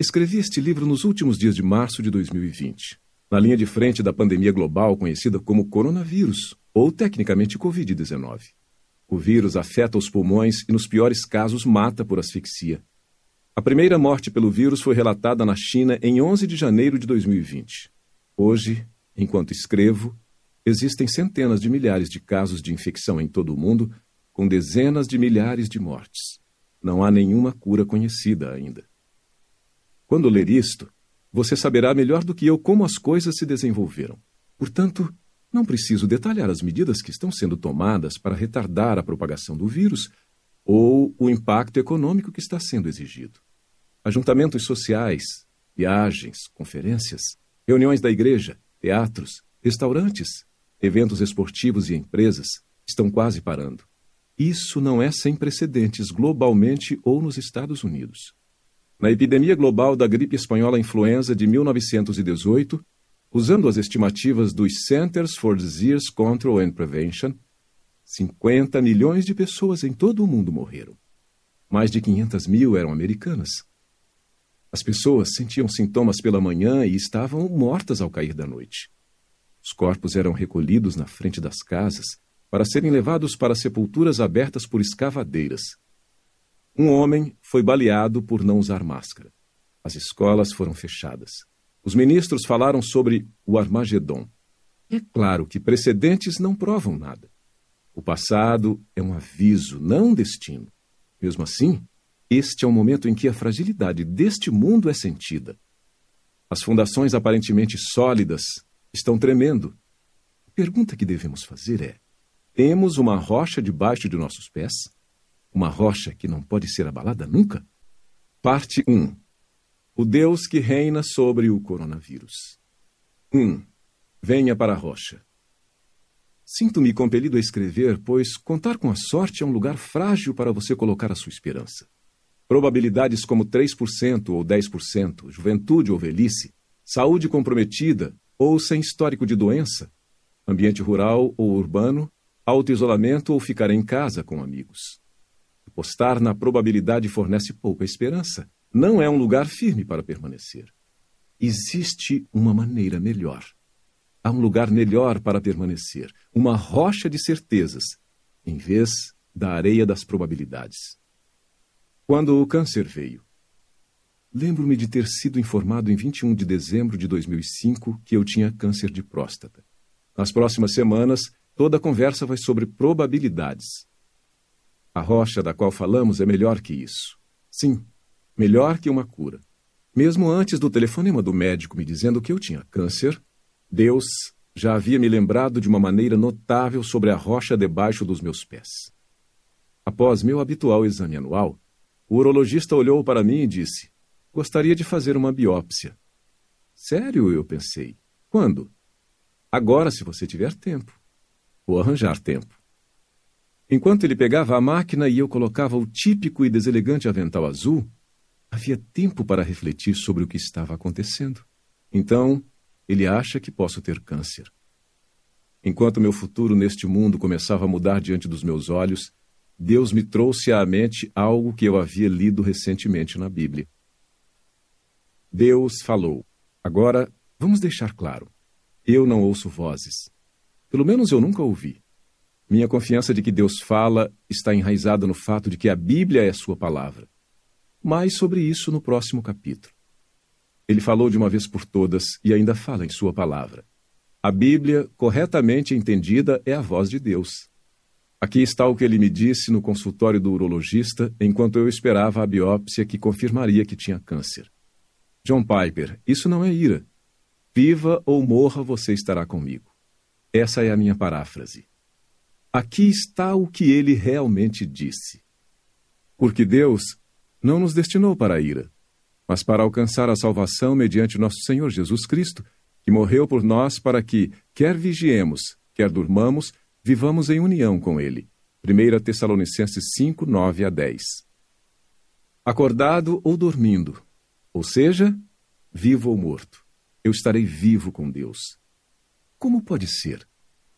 Escrevi este livro nos últimos dias de março de 2020, na linha de frente da pandemia global conhecida como coronavírus, ou tecnicamente Covid-19. O vírus afeta os pulmões e, nos piores casos, mata por asfixia. A primeira morte pelo vírus foi relatada na China em 11 de janeiro de 2020. Hoje, enquanto escrevo, existem centenas de milhares de casos de infecção em todo o mundo, com dezenas de milhares de mortes. Não há nenhuma cura conhecida ainda. Quando ler isto, você saberá melhor do que eu como as coisas se desenvolveram. Portanto, não preciso detalhar as medidas que estão sendo tomadas para retardar a propagação do vírus ou o impacto econômico que está sendo exigido. Ajuntamentos sociais, viagens, conferências, reuniões da igreja, teatros, restaurantes, eventos esportivos e empresas estão quase parando. Isso não é sem precedentes globalmente ou nos Estados Unidos. Na epidemia global da gripe espanhola influenza de 1918, usando as estimativas dos Centers for Disease Control and Prevention, 50 milhões de pessoas em todo o mundo morreram. Mais de 500 mil eram americanas. As pessoas sentiam sintomas pela manhã e estavam mortas ao cair da noite. Os corpos eram recolhidos na frente das casas para serem levados para sepulturas abertas por escavadeiras. Um homem foi baleado por não usar máscara. As escolas foram fechadas. Os ministros falaram sobre o Armagedon. É claro que precedentes não provam nada. O passado é um aviso, não um destino. Mesmo assim, este é o momento em que a fragilidade deste mundo é sentida. As fundações aparentemente sólidas estão tremendo. A pergunta que devemos fazer é: temos uma rocha debaixo de nossos pés? Uma rocha que não pode ser abalada nunca? Parte 1 O Deus que reina sobre o coronavírus. 1. Venha para a rocha. Sinto-me compelido a escrever, pois contar com a sorte é um lugar frágil para você colocar a sua esperança. Probabilidades como 3% ou 10%, juventude ou velhice, saúde comprometida ou sem histórico de doença, ambiente rural ou urbano, autoisolamento ou ficar em casa com amigos. Postar na probabilidade fornece pouca esperança. Não é um lugar firme para permanecer. Existe uma maneira melhor. Há um lugar melhor para permanecer, uma rocha de certezas, em vez da areia das probabilidades. Quando o câncer veio. Lembro-me de ter sido informado em 21 de dezembro de 2005 que eu tinha câncer de próstata. Nas próximas semanas, toda a conversa vai sobre probabilidades. A rocha da qual falamos é melhor que isso. Sim, melhor que uma cura. Mesmo antes do telefonema do médico me dizendo que eu tinha câncer, Deus já havia me lembrado de uma maneira notável sobre a rocha debaixo dos meus pés. Após meu habitual exame anual, o urologista olhou para mim e disse: Gostaria de fazer uma biópsia. Sério, eu pensei. Quando? Agora, se você tiver tempo. Vou arranjar tempo. Enquanto ele pegava a máquina e eu colocava o típico e deselegante avental azul, havia tempo para refletir sobre o que estava acontecendo. Então, ele acha que posso ter câncer. Enquanto meu futuro neste mundo começava a mudar diante dos meus olhos, Deus me trouxe à mente algo que eu havia lido recentemente na Bíblia. Deus falou. Agora, vamos deixar claro. Eu não ouço vozes. Pelo menos eu nunca ouvi. Minha confiança de que Deus fala está enraizada no fato de que a Bíblia é sua palavra. Mais sobre isso no próximo capítulo. Ele falou de uma vez por todas e ainda fala em sua palavra. A Bíblia, corretamente entendida, é a voz de Deus. Aqui está o que ele me disse no consultório do urologista enquanto eu esperava a biópsia que confirmaria que tinha câncer. John Piper, isso não é ira. Viva ou morra, você estará comigo. Essa é a minha paráfrase. Aqui está o que ele realmente disse. Porque Deus não nos destinou para a ira, mas para alcançar a salvação mediante nosso Senhor Jesus Cristo, que morreu por nós para que, quer vigiemos, quer durmamos, vivamos em união com Ele. 1 Tessalonicenses 5, 9 a 10. Acordado ou dormindo, ou seja, vivo ou morto, eu estarei vivo com Deus. Como pode ser?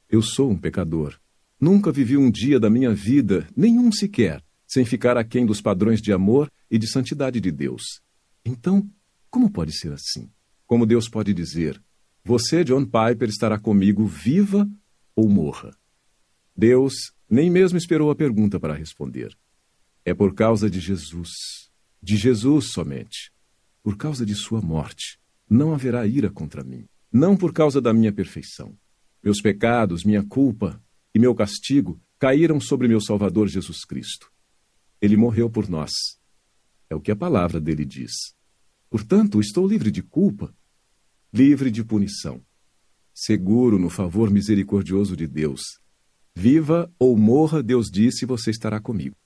Eu sou um pecador. Nunca vivi um dia da minha vida, nenhum sequer, sem ficar aquém dos padrões de amor e de santidade de Deus. Então, Como pode ser assim? Como Deus pode dizer: Você, John Piper, estará comigo, viva ou morra? Deus nem mesmo esperou a pergunta para responder. É por causa de Jesus, de Jesus somente. Por causa de sua morte, não haverá ira contra mim. Não por causa da minha perfeição. Meus pecados, minha culpa e meu castigo caíram sobre meu Salvador Jesus Cristo. Ele morreu por nós. É o que a palavra dele diz. Portanto, estou livre de culpa, livre de punição, seguro no favor misericordioso de Deus. Viva ou morra, Deus disse, você estará comigo.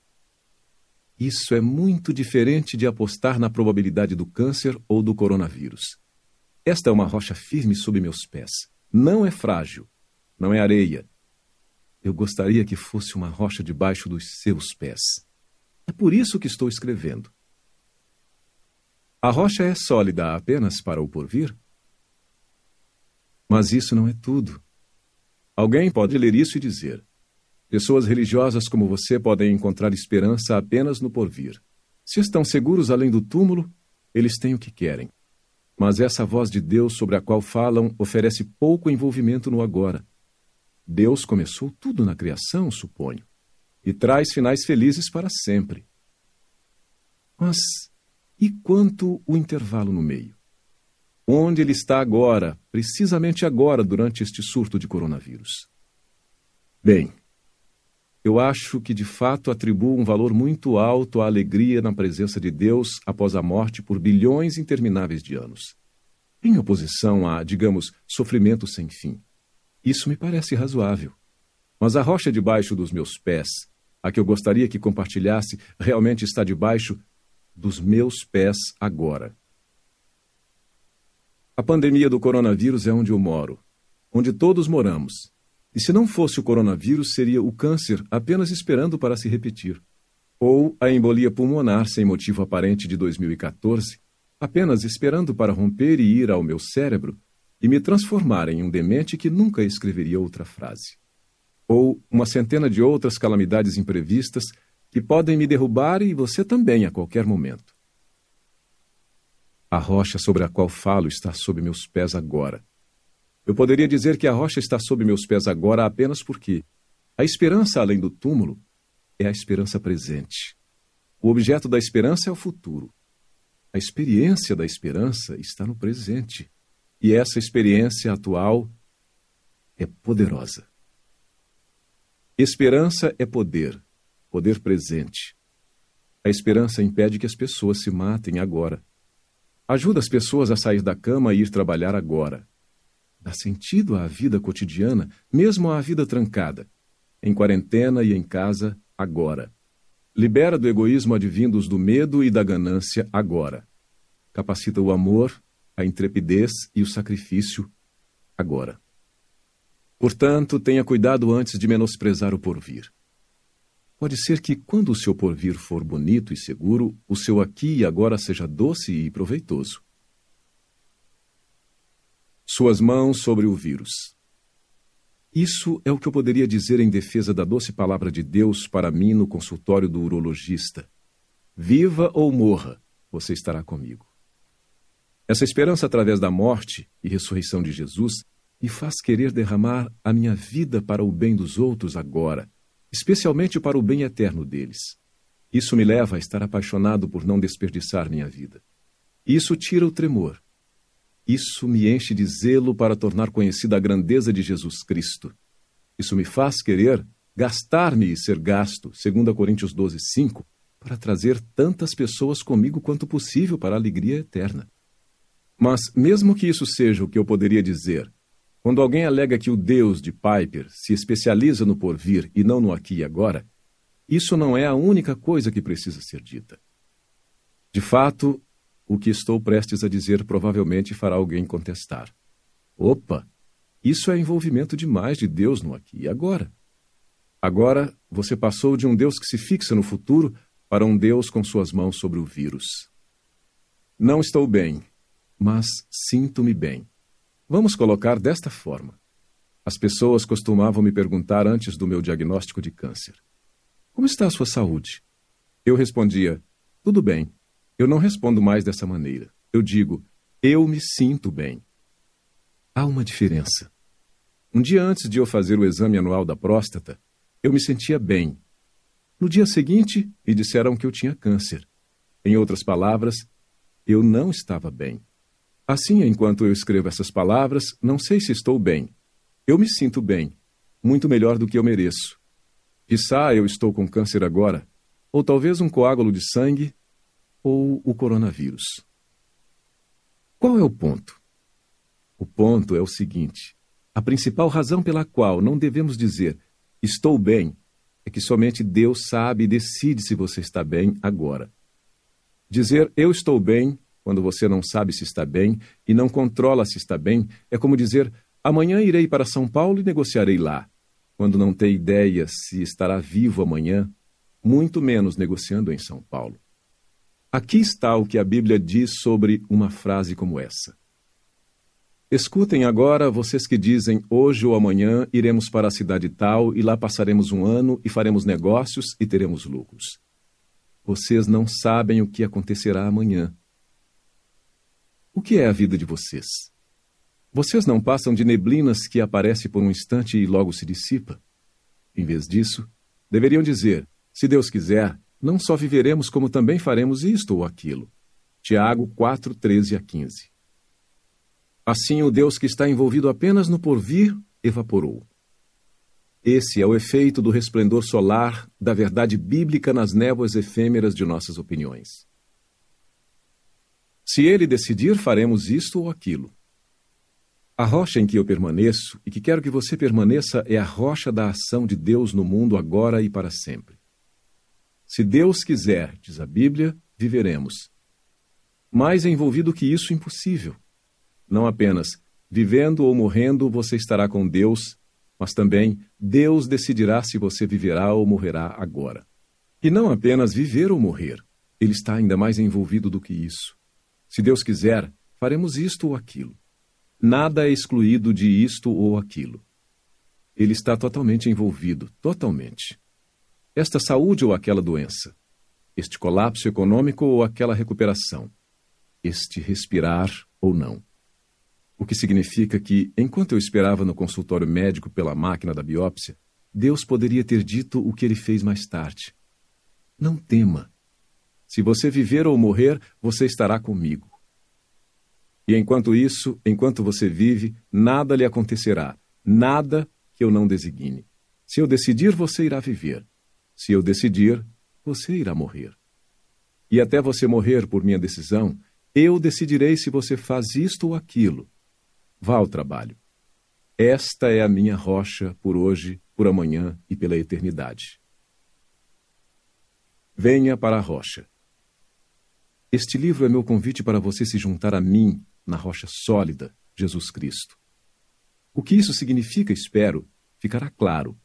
Isso é muito diferente de apostar na probabilidade do câncer ou do coronavírus. Esta é uma rocha firme sob meus pés. Não é frágil, não é areia, eu gostaria que fosse uma rocha debaixo dos seus pés. É por isso que estou escrevendo. A rocha é sólida apenas para o porvir? Mas isso não é tudo. Alguém pode ler isso e dizer: pessoas religiosas como você podem encontrar esperança apenas no porvir. Se estão seguros além do túmulo, eles têm o que querem. Mas essa voz de Deus sobre a qual falam oferece pouco envolvimento no agora. Deus começou tudo na criação, suponho, e traz finais felizes para sempre. Mas e quanto o intervalo no meio? Onde ele está agora, precisamente agora, durante este surto de coronavírus? Bem, eu acho que de fato atribuo um valor muito alto à alegria na presença de Deus após a morte por bilhões intermináveis de anos. Em oposição a, digamos, sofrimento sem fim. Isso me parece razoável. Mas a rocha debaixo dos meus pés, a que eu gostaria que compartilhasse, realmente está debaixo dos meus pés agora. A pandemia do coronavírus é onde eu moro, onde todos moramos. E se não fosse o coronavírus, seria o câncer apenas esperando para se repetir. Ou a embolia pulmonar sem motivo aparente de 2014, apenas esperando para romper e ir ao meu cérebro e me transformar em um demente que nunca escreveria outra frase. Ou uma centena de outras calamidades imprevistas que podem me derrubar e você também a qualquer momento. A rocha sobre a qual falo está sob meus pés agora. Eu poderia dizer que a rocha está sob meus pés agora apenas porque a esperança além do túmulo é a esperança presente. O objeto da esperança é o futuro. A experiência da esperança está no presente. E essa experiência atual é poderosa. Esperança é poder, poder presente. A esperança impede que as pessoas se matem agora. Ajuda as pessoas a sair da cama e ir trabalhar agora. Dá sentido à vida cotidiana, mesmo à vida trancada, em quarentena e em casa, agora. Libera do egoísmo advindos do medo e da ganância agora. Capacita o amor, a intrepidez e o sacrifício agora. Portanto, tenha cuidado antes de menosprezar o porvir. Pode ser que, quando o seu porvir for bonito e seguro, o seu aqui e agora seja doce e proveitoso. Suas mãos sobre o vírus. Isso é o que eu poderia dizer em defesa da doce palavra de Deus para mim no consultório do urologista. Viva ou morra, você estará comigo. Essa esperança através da morte e ressurreição de Jesus me faz querer derramar a minha vida para o bem dos outros agora, especialmente para o bem eterno deles. Isso me leva a estar apaixonado por não desperdiçar minha vida. Isso tira o tremor. Isso me enche de zelo para tornar conhecida a grandeza de Jesus Cristo. Isso me faz querer gastar-me e ser gasto, segundo Coríntios 12, 5, para trazer tantas pessoas comigo quanto possível para a alegria eterna. Mas, mesmo que isso seja o que eu poderia dizer, quando alguém alega que o Deus de Piper se especializa no porvir e não no aqui e agora, isso não é a única coisa que precisa ser dita. De fato, o que estou prestes a dizer provavelmente fará alguém contestar. Opa! Isso é envolvimento demais de Deus no aqui e agora. Agora você passou de um Deus que se fixa no futuro para um Deus com suas mãos sobre o vírus. Não estou bem, mas sinto-me bem. Vamos colocar desta forma. As pessoas costumavam me perguntar antes do meu diagnóstico de câncer: Como está a sua saúde? Eu respondia: Tudo bem. Eu não respondo mais dessa maneira. eu digo: eu me sinto bem. Há uma diferença. Um dia antes de eu fazer o exame anual da próstata, eu me sentia bem. No dia seguinte, me disseram que eu tinha câncer. Em outras palavras, eu não estava bem. Assim, enquanto eu escrevo essas palavras, não sei se estou bem. Eu me sinto bem, muito melhor do que eu mereço. Quizá eu estou com câncer agora, ou talvez um coágulo de sangue, ou o coronavírus. Qual é o ponto? O ponto é o seguinte: a principal razão pela qual não devemos dizer estou bem é que somente Deus sabe e decide se você está bem agora. Dizer eu estou bem quando você não sabe se está bem e não controla se está bem é como dizer amanhã irei para São Paulo e negociarei lá, quando não tem ideia se estará vivo amanhã, muito menos negociando em São Paulo. Aqui está o que a Bíblia diz sobre uma frase como essa. Escutem agora vocês que dizem hoje ou amanhã iremos para a cidade tal e lá passaremos um ano e faremos negócios e teremos lucros. Vocês não sabem o que acontecerá amanhã. O que é a vida de vocês? Vocês não passam de neblinas que aparece por um instante e logo se dissipa. Em vez disso, deveriam dizer: se Deus quiser, não só viveremos, como também faremos isto ou aquilo. Tiago 4, 13 a 15. Assim, o Deus que está envolvido apenas no porvir evaporou. Esse é o efeito do resplendor solar da verdade bíblica nas névoas efêmeras de nossas opiniões. Se ele decidir, faremos isto ou aquilo. A rocha em que eu permaneço e que quero que você permaneça é a rocha da ação de Deus no mundo agora e para sempre. Se Deus quiser, diz a Bíblia, viveremos. Mais envolvido que isso, impossível. Não apenas vivendo ou morrendo você estará com Deus, mas também Deus decidirá se você viverá ou morrerá agora. E não apenas viver ou morrer, ele está ainda mais envolvido do que isso. Se Deus quiser, faremos isto ou aquilo. Nada é excluído de isto ou aquilo. Ele está totalmente envolvido, totalmente. Esta saúde ou aquela doença, este colapso econômico ou aquela recuperação, este respirar ou não. O que significa que, enquanto eu esperava no consultório médico pela máquina da biópsia, Deus poderia ter dito o que ele fez mais tarde. Não tema. Se você viver ou morrer, você estará comigo. E enquanto isso, enquanto você vive, nada lhe acontecerá, nada que eu não designe. Se eu decidir, você irá viver. Se eu decidir, você irá morrer. E até você morrer por minha decisão, eu decidirei se você faz isto ou aquilo Vá ao trabalho. Esta é a minha rocha por hoje, por amanhã e pela eternidade. Venha para a rocha. Este livro é meu convite para você se juntar a mim na rocha sólida, Jesus Cristo. O que isso significa, espero, ficará claro.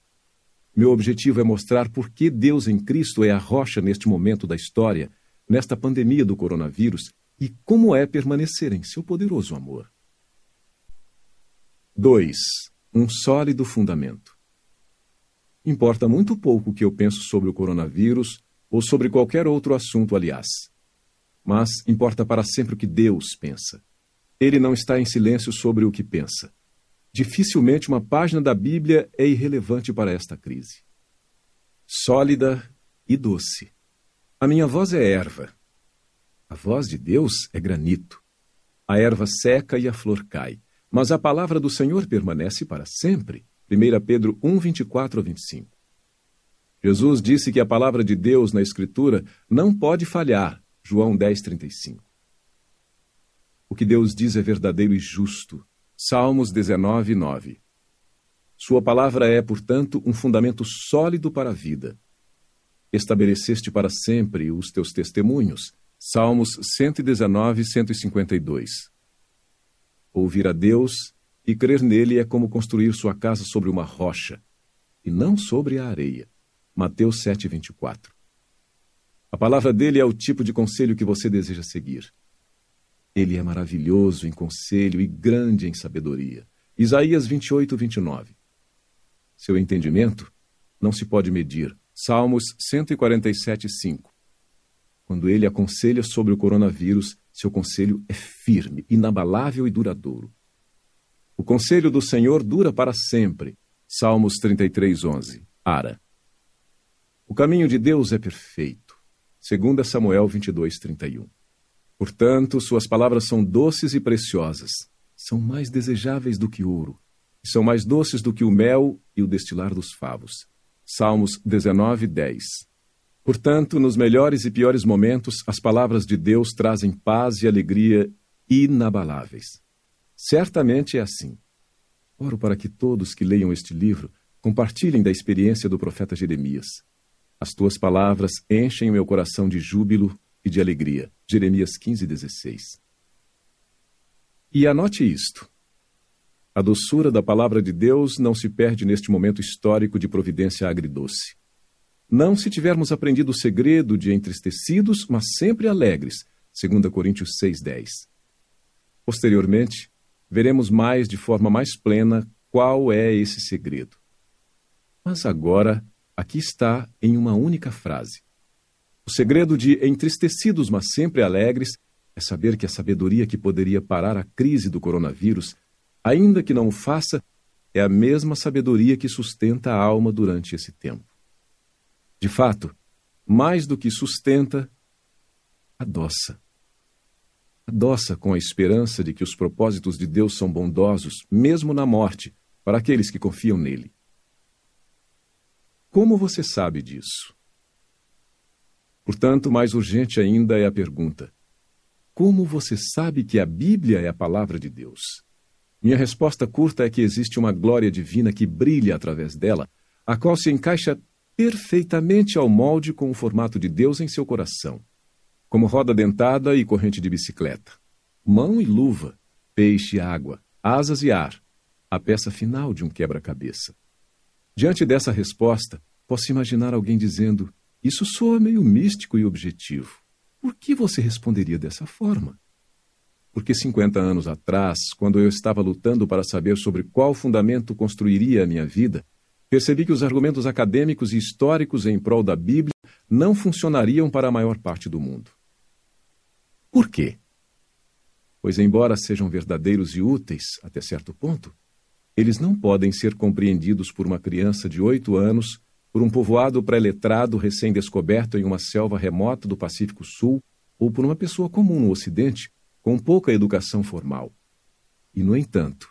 Meu objetivo é mostrar por que Deus em Cristo é a rocha neste momento da história, nesta pandemia do coronavírus, e como é permanecer em seu poderoso amor. 2. Um sólido fundamento. Importa muito pouco o que eu penso sobre o coronavírus ou sobre qualquer outro assunto, aliás. Mas importa para sempre o que Deus pensa. Ele não está em silêncio sobre o que pensa. Dificilmente uma página da Bíblia é irrelevante para esta crise. Sólida e doce. A minha voz é erva. A voz de Deus é granito. A erva seca e a flor cai mas a palavra do Senhor permanece para sempre. 1 Pedro 1, 24 a 25. Jesus disse que a palavra de Deus na Escritura não pode falhar. João 10, 35. O que Deus diz é verdadeiro e justo. Salmos 19, 9. Sua palavra é, portanto, um fundamento sólido para a vida. Estabeleceste para sempre os teus testemunhos. Salmos 119, 152. Ouvir a Deus e crer nele é como construir sua casa sobre uma rocha, e não sobre a areia. Mateus 7:24. A palavra dele é o tipo de conselho que você deseja seguir. Ele é maravilhoso em conselho e grande em sabedoria. Isaías 28, 29. Seu entendimento não se pode medir. Salmos 147, 5. Quando ele aconselha sobre o coronavírus, Seu conselho é firme, inabalável e duradouro. O conselho do Senhor dura para sempre. Salmos 33, 11. Ara. O caminho de Deus é perfeito. 2 Samuel 22, 31. Portanto, suas palavras são doces e preciosas. São mais desejáveis do que ouro. E são mais doces do que o mel e o destilar dos favos. Salmos 19, 10. Portanto, nos melhores e piores momentos, as palavras de Deus trazem paz e alegria inabaláveis. Certamente é assim. Oro para que todos que leiam este livro compartilhem da experiência do profeta Jeremias. As tuas palavras enchem o meu coração de júbilo e de alegria. Jeremias 15, 16. E anote isto. A doçura da palavra de Deus não se perde neste momento histórico de providência agridoce. Não se tivermos aprendido o segredo de entristecidos, mas sempre alegres, 2 Coríntios 6,10. Posteriormente, veremos mais de forma mais plena qual é esse segredo. Mas agora, aqui está em uma única frase. O segredo de entristecidos, mas sempre alegres, é saber que a sabedoria que poderia parar a crise do coronavírus ainda que não o faça, é a mesma sabedoria que sustenta a alma durante esse tempo. De fato, mais do que sustenta, adoça. Adoça com a esperança de que os propósitos de Deus são bondosos, mesmo na morte, para aqueles que confiam nele. Como você sabe disso? Portanto, mais urgente ainda é a pergunta: como você sabe que a Bíblia é a palavra de Deus? Minha resposta curta é que existe uma glória divina que brilha através dela, a qual se encaixa perfeitamente ao molde com o formato de Deus em seu coração, como roda dentada e corrente de bicicleta, mão e luva, peixe e água, asas e ar, a peça final de um quebra-cabeça. Diante dessa resposta, posso imaginar alguém dizendo: Isso soa meio místico e objetivo. Por que você responderia dessa forma? Porque 50 anos atrás, quando eu estava lutando para saber sobre qual fundamento construiria a minha vida, percebi que os argumentos acadêmicos e históricos em prol da Bíblia não funcionariam para a maior parte do mundo. Por quê? Pois, embora sejam verdadeiros e úteis até certo ponto, eles não podem ser compreendidos por uma criança de oito anos, por um povoado pré-letrado recém-descoberto em uma selva remota do Pacífico Sul, ou por uma pessoa comum no Ocidente, com pouca educação formal. E, no entanto,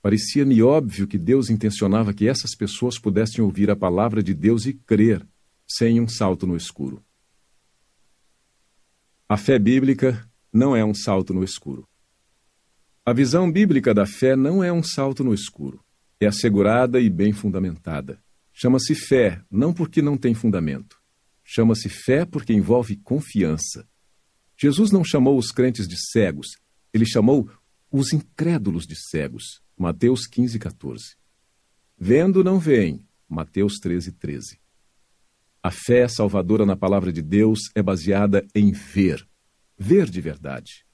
parecia-me óbvio que Deus intencionava que essas pessoas pudessem ouvir a palavra de Deus e crer, sem um salto no escuro. A fé bíblica não é um salto no escuro. A visão bíblica da fé não é um salto no escuro. É assegurada e bem fundamentada. Chama-se fé, não porque não tem fundamento. Chama-se fé porque envolve confiança. Jesus não chamou os crentes de cegos, ele chamou os incrédulos de cegos. Mateus 15, 14. Vendo não veem. Mateus 13, 13. A fé salvadora na palavra de Deus é baseada em ver. Ver de verdade.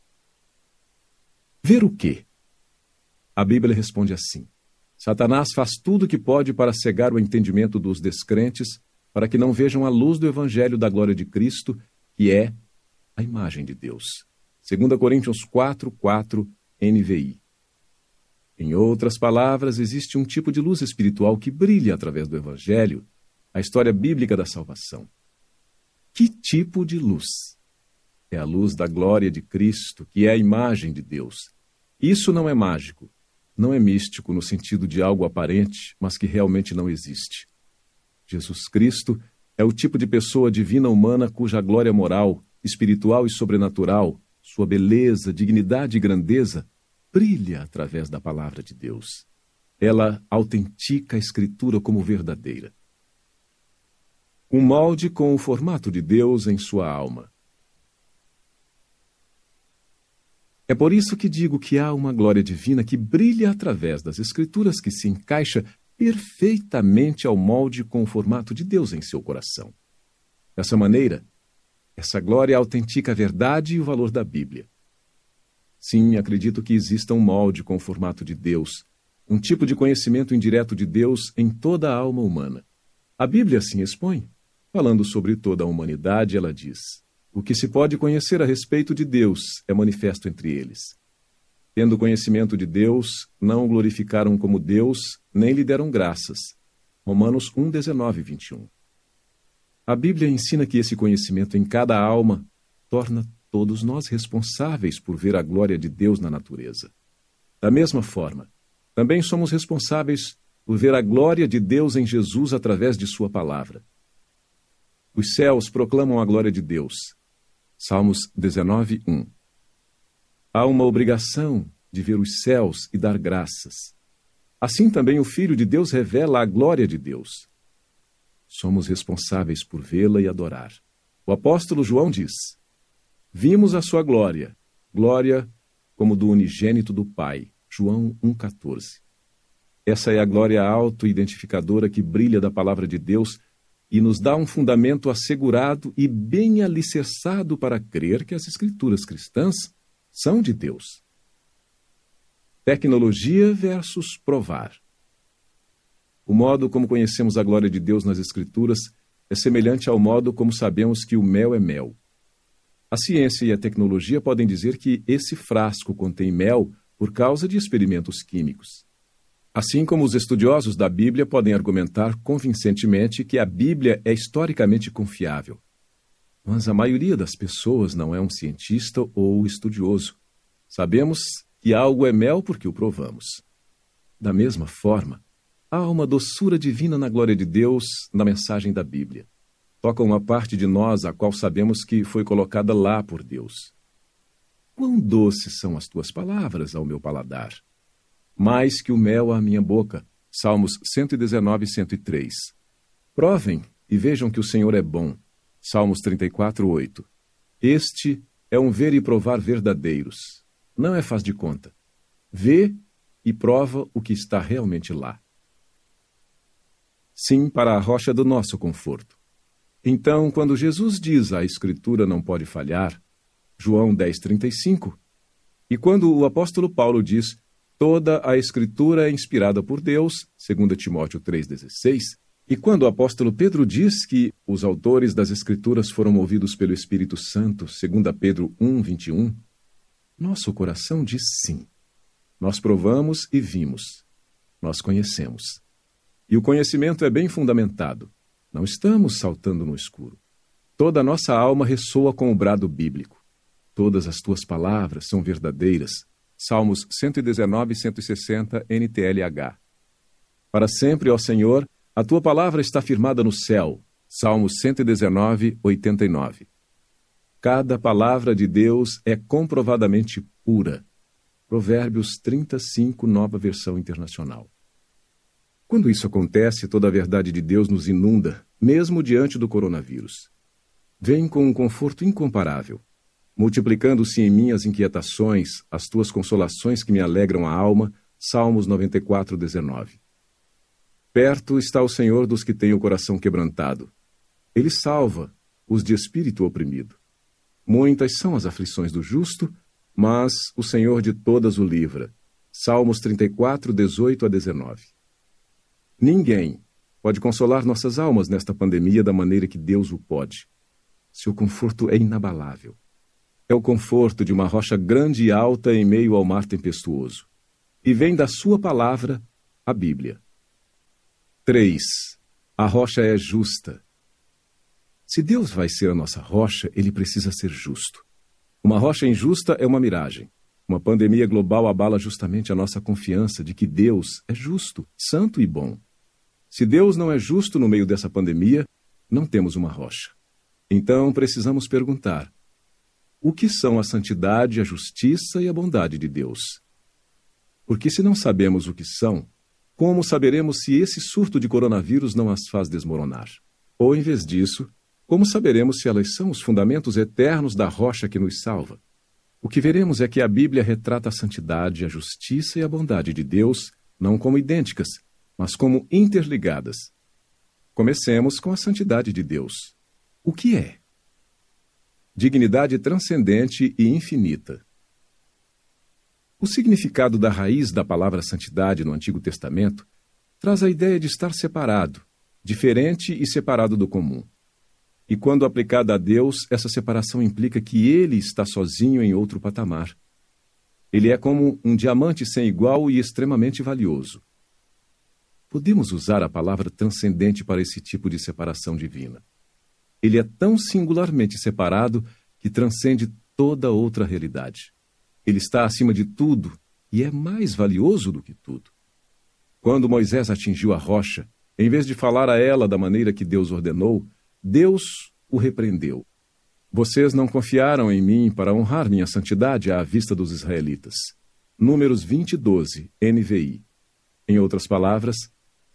Ver o quê? A Bíblia responde assim: Satanás faz tudo o que pode para cegar o entendimento dos descrentes, para que não vejam a luz do Evangelho da glória de Cristo, que é a imagem de Deus. 2 Coríntios 4, 4, NVI. Em outras palavras, existe um tipo de luz espiritual que brilha através do Evangelho, a história bíblica da salvação. Que tipo de luz? É a luz da glória de Cristo, que é a imagem de Deus. Isso não é mágico, não é místico no sentido de algo aparente, mas que realmente não existe. Jesus Cristo é o tipo de pessoa divina humana cuja glória moral, espiritual e sobrenatural, sua beleza, dignidade e grandeza, brilha através da palavra de Deus. Ela autentica a Escritura como verdadeira. Um molde com o formato de Deus em sua alma. É por isso que digo que há uma glória divina que brilha através das Escrituras que se encaixa perfeitamente ao molde com o formato de Deus em seu coração. Dessa maneira, essa glória autentica a verdade e o valor da Bíblia. Sim, acredito que exista um molde com o formato de Deus, um tipo de conhecimento indireto de Deus em toda a alma humana. A Bíblia assim expõe. Falando sobre toda a humanidade, ela diz: O que se pode conhecer a respeito de Deus é manifesto entre eles. Tendo conhecimento de Deus, não o glorificaram como Deus, nem lhe deram graças. Romanos 1, 19 e 21. A Bíblia ensina que esse conhecimento em cada alma torna todos nós responsáveis por ver a glória de Deus na natureza. Da mesma forma, também somos responsáveis por ver a glória de Deus em Jesus através de Sua palavra. Os céus proclamam a glória de Deus. Salmos 19, 1. Há uma obrigação de ver os céus e dar graças. Assim também o Filho de Deus revela a glória de Deus. Somos responsáveis por vê-la e adorar. O apóstolo João diz: Vimos a sua glória, glória como do unigênito do Pai. João 1,14. Essa é a glória auto-identificadora que brilha da palavra de Deus e nos dá um fundamento assegurado e bem alicerçado para crer que as Escrituras cristãs são de Deus. Tecnologia versus provar. O modo como conhecemos a glória de Deus nas Escrituras é semelhante ao modo como sabemos que o mel é mel. A ciência e a tecnologia podem dizer que esse frasco contém mel por causa de experimentos químicos. Assim como os estudiosos da Bíblia podem argumentar convincentemente que a Bíblia é historicamente confiável. Mas a maioria das pessoas não é um cientista ou estudioso. Sabemos que algo é mel porque o provamos. Da mesma forma, há uma doçura divina na glória de Deus na mensagem da Bíblia. Toca uma parte de nós a qual sabemos que foi colocada lá por Deus. Quão doces são as tuas palavras ao meu paladar! Mais que o mel à minha boca. Salmos 119 103. Provem e vejam que o Senhor é bom. Salmos 34, 8. Este é um ver e provar verdadeiros. Não é faz de conta. Vê e prova o que está realmente lá. Sim, para a rocha do nosso conforto. Então, quando Jesus diz a Escritura não pode falhar, João 10,35, e quando o apóstolo Paulo diz toda a Escritura é inspirada por Deus, 2 Timóteo 3,16, e quando o apóstolo Pedro diz que os autores das Escrituras foram movidos pelo Espírito Santo, 2 Pedro 1, 21, nosso coração diz sim. Nós provamos e vimos. Nós conhecemos. E o conhecimento é bem fundamentado. Não estamos saltando no escuro. Toda a nossa alma ressoa com o brado bíblico. Todas as tuas palavras são verdadeiras. Salmos 119 e 160 NTLH. Para sempre, ó Senhor, a tua palavra está firmada no céu. Salmos 119, 89. Cada palavra de Deus é comprovadamente pura. Provérbios 35, nova versão internacional. Quando isso acontece, toda a verdade de Deus nos inunda, mesmo diante do coronavírus. Vem com um conforto incomparável, multiplicando-se em mim as inquietações, as tuas consolações que me alegram a alma. Salmos 94, 19. Perto está o Senhor dos que têm o coração quebrantado. Ele salva os de espírito oprimido. Muitas são as aflições do justo, mas o Senhor de todas o livra. Salmos 34, 18 a 19. Ninguém pode consolar nossas almas nesta pandemia da maneira que Deus o pode. Seu conforto é inabalável. É o conforto de uma rocha grande e alta em meio ao mar tempestuoso. E vem da sua palavra, a Bíblia. 3. A rocha é justa. Se Deus vai ser a nossa rocha, ele precisa ser justo. Uma rocha injusta é uma miragem. Uma pandemia global abala justamente a nossa confiança de que Deus é justo, santo e bom. Se Deus não é justo no meio dessa pandemia, não temos uma rocha. Então precisamos perguntar: o que são a santidade, a justiça e a bondade de Deus? Porque se não sabemos o que são, como saberemos se esse surto de coronavírus não as faz desmoronar? Ou, em vez disso, como saberemos se elas são os fundamentos eternos da rocha que nos salva? O que veremos é que a Bíblia retrata a santidade, a justiça e a bondade de Deus não como idênticas, mas como interligadas. Comecemos com a santidade de Deus. O que é? Dignidade transcendente e infinita. O significado da raiz da palavra santidade no Antigo Testamento traz a ideia de estar separado, diferente e separado do comum. E quando aplicada a Deus, essa separação implica que ele está sozinho em outro patamar. Ele é como um diamante sem igual e extremamente valioso. Podemos usar a palavra transcendente para esse tipo de separação divina. Ele é tão singularmente separado que transcende toda outra realidade. Ele está acima de tudo e é mais valioso do que tudo. Quando Moisés atingiu a rocha, em vez de falar a ela da maneira que Deus ordenou, Deus o repreendeu. Vocês não confiaram em mim para honrar minha santidade à vista dos israelitas. Números 20 e 12, NVI. Em outras palavras,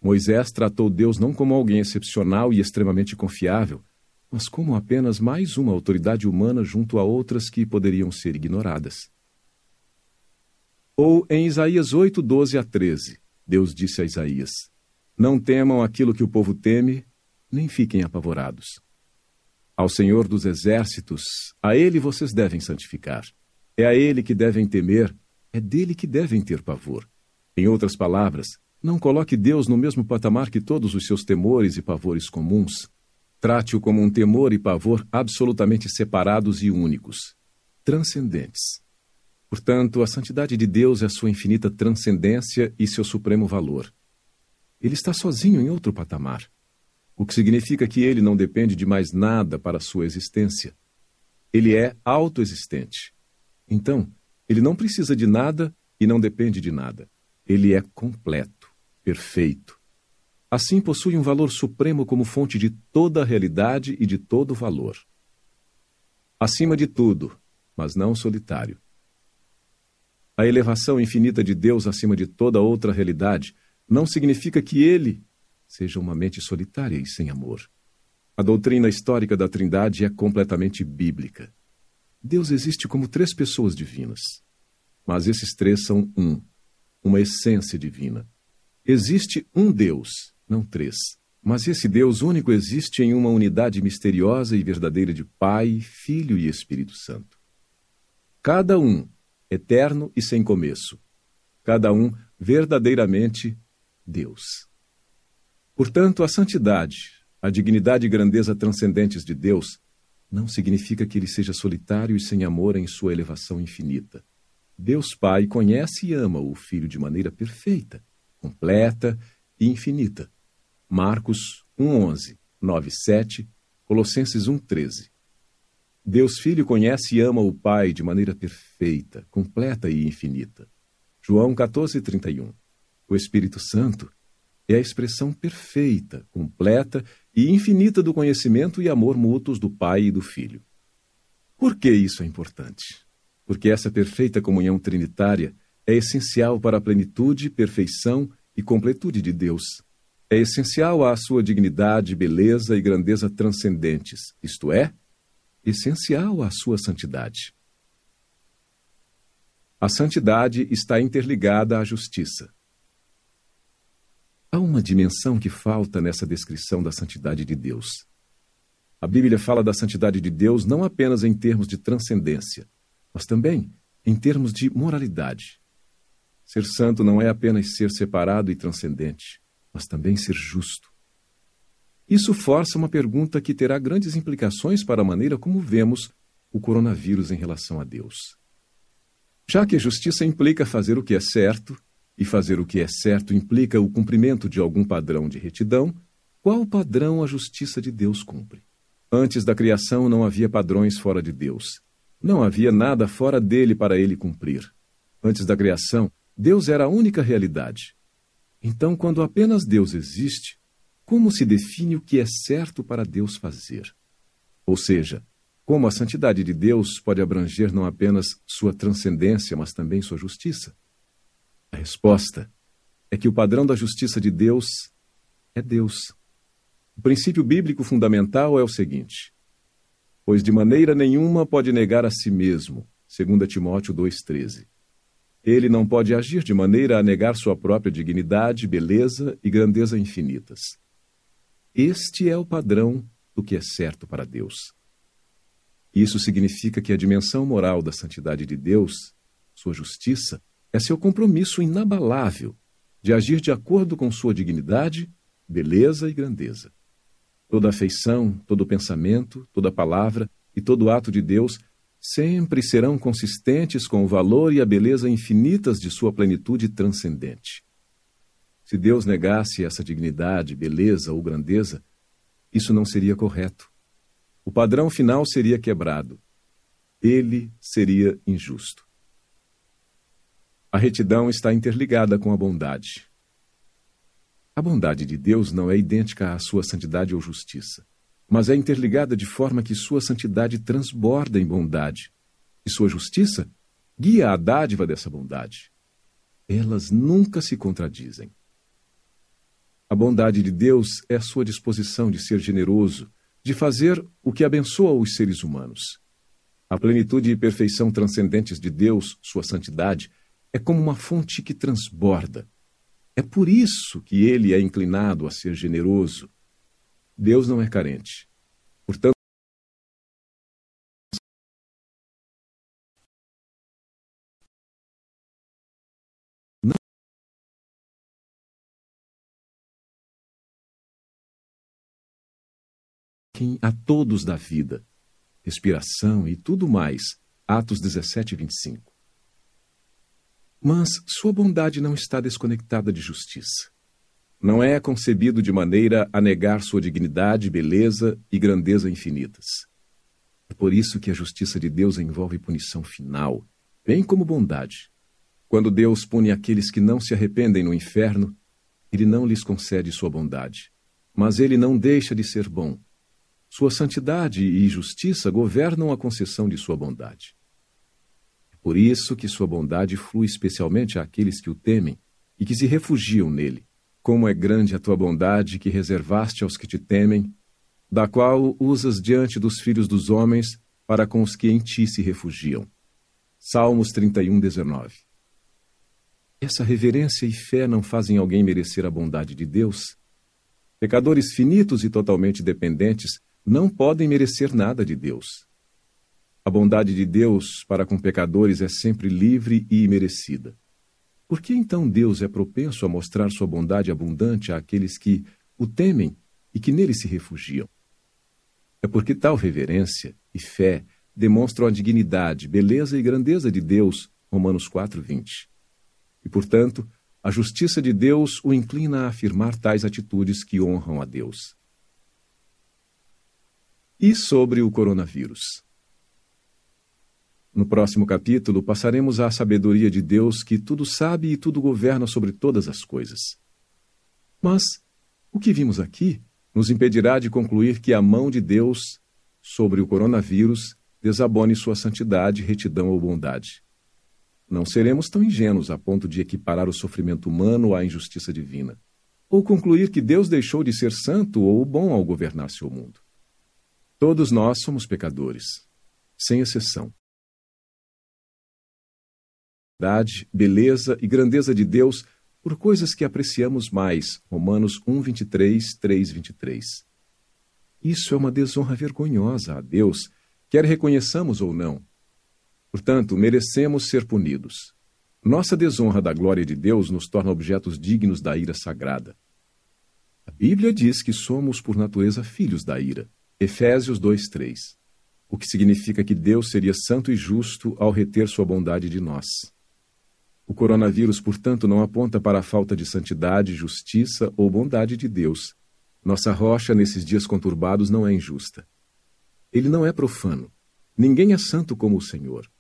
Moisés tratou Deus não como alguém excepcional e extremamente confiável, mas como apenas mais uma autoridade humana junto a outras que poderiam ser ignoradas. Ou em Isaías 8, 12 a 13, Deus disse a Isaías: Não temam aquilo que o povo teme, nem fiquem apavorados. Ao Senhor dos Exércitos, a Ele vocês devem santificar. É a Ele que devem temer, é dele que devem ter pavor. Em outras palavras, não coloque Deus no mesmo patamar que todos os seus temores e pavores comuns. Trate-o como um temor e pavor absolutamente separados e únicos, transcendentes. Portanto, a santidade de Deus é sua infinita transcendência e seu supremo valor. Ele está sozinho em outro patamar o que significa que ele não depende de mais nada para sua existência. Ele é autoexistente. Então, ele não precisa de nada e não depende de nada. Ele é completo, perfeito. Assim, possui um valor supremo como fonte de toda a realidade e de todo valor. Acima de tudo, mas não solitário. A elevação infinita de Deus acima de toda outra realidade não significa que ele seja uma mente solitária e sem amor. A doutrina histórica da Trindade é completamente bíblica. Deus existe como três pessoas divinas. Mas esses três são um, uma essência divina. Existe um Deus, não três. Mas esse Deus único existe em uma unidade misteriosa e verdadeira de Pai, Filho e Espírito Santo. Cada um eterno e sem começo. Cada um verdadeiramente Deus. Portanto, a santidade, a dignidade e grandeza transcendentes de Deus, não significa que ele seja solitário e sem amor em sua elevação infinita. Deus Pai conhece e ama o Filho de maneira perfeita, completa e infinita. Marcos 1:11, 9:7, Colossenses 1:13. Deus Filho conhece e ama o Pai de maneira perfeita, completa e infinita. João 14:31. O Espírito Santo é a expressão perfeita, completa e infinita do conhecimento e amor mútuos do Pai e do Filho. Por que isso é importante? Porque essa perfeita comunhão trinitária é essencial para a plenitude, perfeição e completude de Deus. É essencial à sua dignidade, beleza e grandeza transcendentes, isto é, essencial à sua santidade. A santidade está interligada à justiça. Há uma dimensão que falta nessa descrição da santidade de Deus. A Bíblia fala da santidade de Deus não apenas em termos de transcendência, mas também em termos de moralidade. Ser santo não é apenas ser separado e transcendente, mas também ser justo. Isso força uma pergunta que terá grandes implicações para a maneira como vemos o coronavírus em relação a Deus. Já que a justiça implica fazer o que é certo, e fazer o que é certo implica o cumprimento de algum padrão de retidão, qual padrão a justiça de Deus cumpre? Antes da criação não havia padrões fora de Deus. Não havia nada fora dele para ele cumprir. Antes da criação, Deus era a única realidade. Então, quando apenas Deus existe, como se define o que é certo para Deus fazer? Ou seja, como a santidade de Deus pode abranger não apenas sua transcendência, mas também sua justiça? A resposta é que o padrão da justiça de Deus é Deus. O princípio bíblico fundamental é o seguinte: Pois de maneira nenhuma pode negar a si mesmo, 2 Timóteo 2,13. Ele não pode agir de maneira a negar sua própria dignidade, beleza e grandeza infinitas. Este é o padrão do que é certo para Deus. Isso significa que a dimensão moral da santidade de Deus, sua justiça, é seu compromisso inabalável de agir de acordo com sua dignidade, beleza e grandeza. Toda afeição, todo pensamento, toda palavra e todo ato de Deus sempre serão consistentes com o valor e a beleza infinitas de sua plenitude transcendente. Se Deus negasse essa dignidade, beleza ou grandeza, isso não seria correto. O padrão final seria quebrado. Ele seria injusto. A retidão está interligada com a bondade. A bondade de Deus não é idêntica à sua santidade ou justiça, mas é interligada de forma que sua santidade transborda em bondade, e sua justiça guia a dádiva dessa bondade. Elas nunca se contradizem. A bondade de Deus é a sua disposição de ser generoso, de fazer o que abençoa os seres humanos. A plenitude e perfeição transcendentes de Deus, sua santidade, é como uma fonte que transborda. É por isso que ele é inclinado a ser generoso. Deus não é carente. Portanto, a todos da vida, respiração e tudo mais. Atos 17 e 25. Mas sua bondade não está desconectada de justiça. Não é concebido de maneira a negar sua dignidade, beleza e grandeza infinitas. É por isso que a justiça de Deus envolve punição final, bem como bondade. Quando Deus pune aqueles que não se arrependem no inferno, ele não lhes concede sua bondade, mas ele não deixa de ser bom. Sua santidade e justiça governam a concessão de sua bondade. Por isso que sua bondade flui especialmente àqueles que o temem e que se refugiam nele. Como é grande a tua bondade que reservaste aos que te temem, da qual usas diante dos filhos dos homens para com os que em ti se refugiam. Salmos 31, 19. Essa reverência e fé não fazem alguém merecer a bondade de Deus? Pecadores finitos e totalmente dependentes não podem merecer nada de Deus. A bondade de Deus para com pecadores é sempre livre e imerecida. Por que então Deus é propenso a mostrar sua bondade abundante àqueles que o temem e que nele se refugiam? É porque tal reverência e fé demonstram a dignidade, beleza e grandeza de Deus, Romanos 4:20. E portanto, a justiça de Deus o inclina a afirmar tais atitudes que honram a Deus. E sobre o coronavírus? No próximo capítulo, passaremos à sabedoria de Deus que tudo sabe e tudo governa sobre todas as coisas. Mas o que vimos aqui nos impedirá de concluir que a mão de Deus sobre o coronavírus desabone sua santidade, retidão ou bondade. Não seremos tão ingênuos a ponto de equiparar o sofrimento humano à injustiça divina, ou concluir que Deus deixou de ser santo ou bom ao governar seu mundo. Todos nós somos pecadores, sem exceção bondade, beleza e grandeza de Deus por coisas que apreciamos mais. Romanos 1, 23, 3, 23. Isso é uma desonra vergonhosa a Deus, quer reconheçamos ou não. Portanto, merecemos ser punidos. Nossa desonra da glória de Deus nos torna objetos dignos da ira sagrada. A Bíblia diz que somos, por natureza, filhos da ira. Efésios 2:3. O que significa que Deus seria santo e justo ao reter sua bondade de nós. O coronavírus, portanto, não aponta para a falta de santidade, justiça ou bondade de Deus. Nossa rocha nesses dias conturbados não é injusta. Ele não é profano. Ninguém é santo como o Senhor.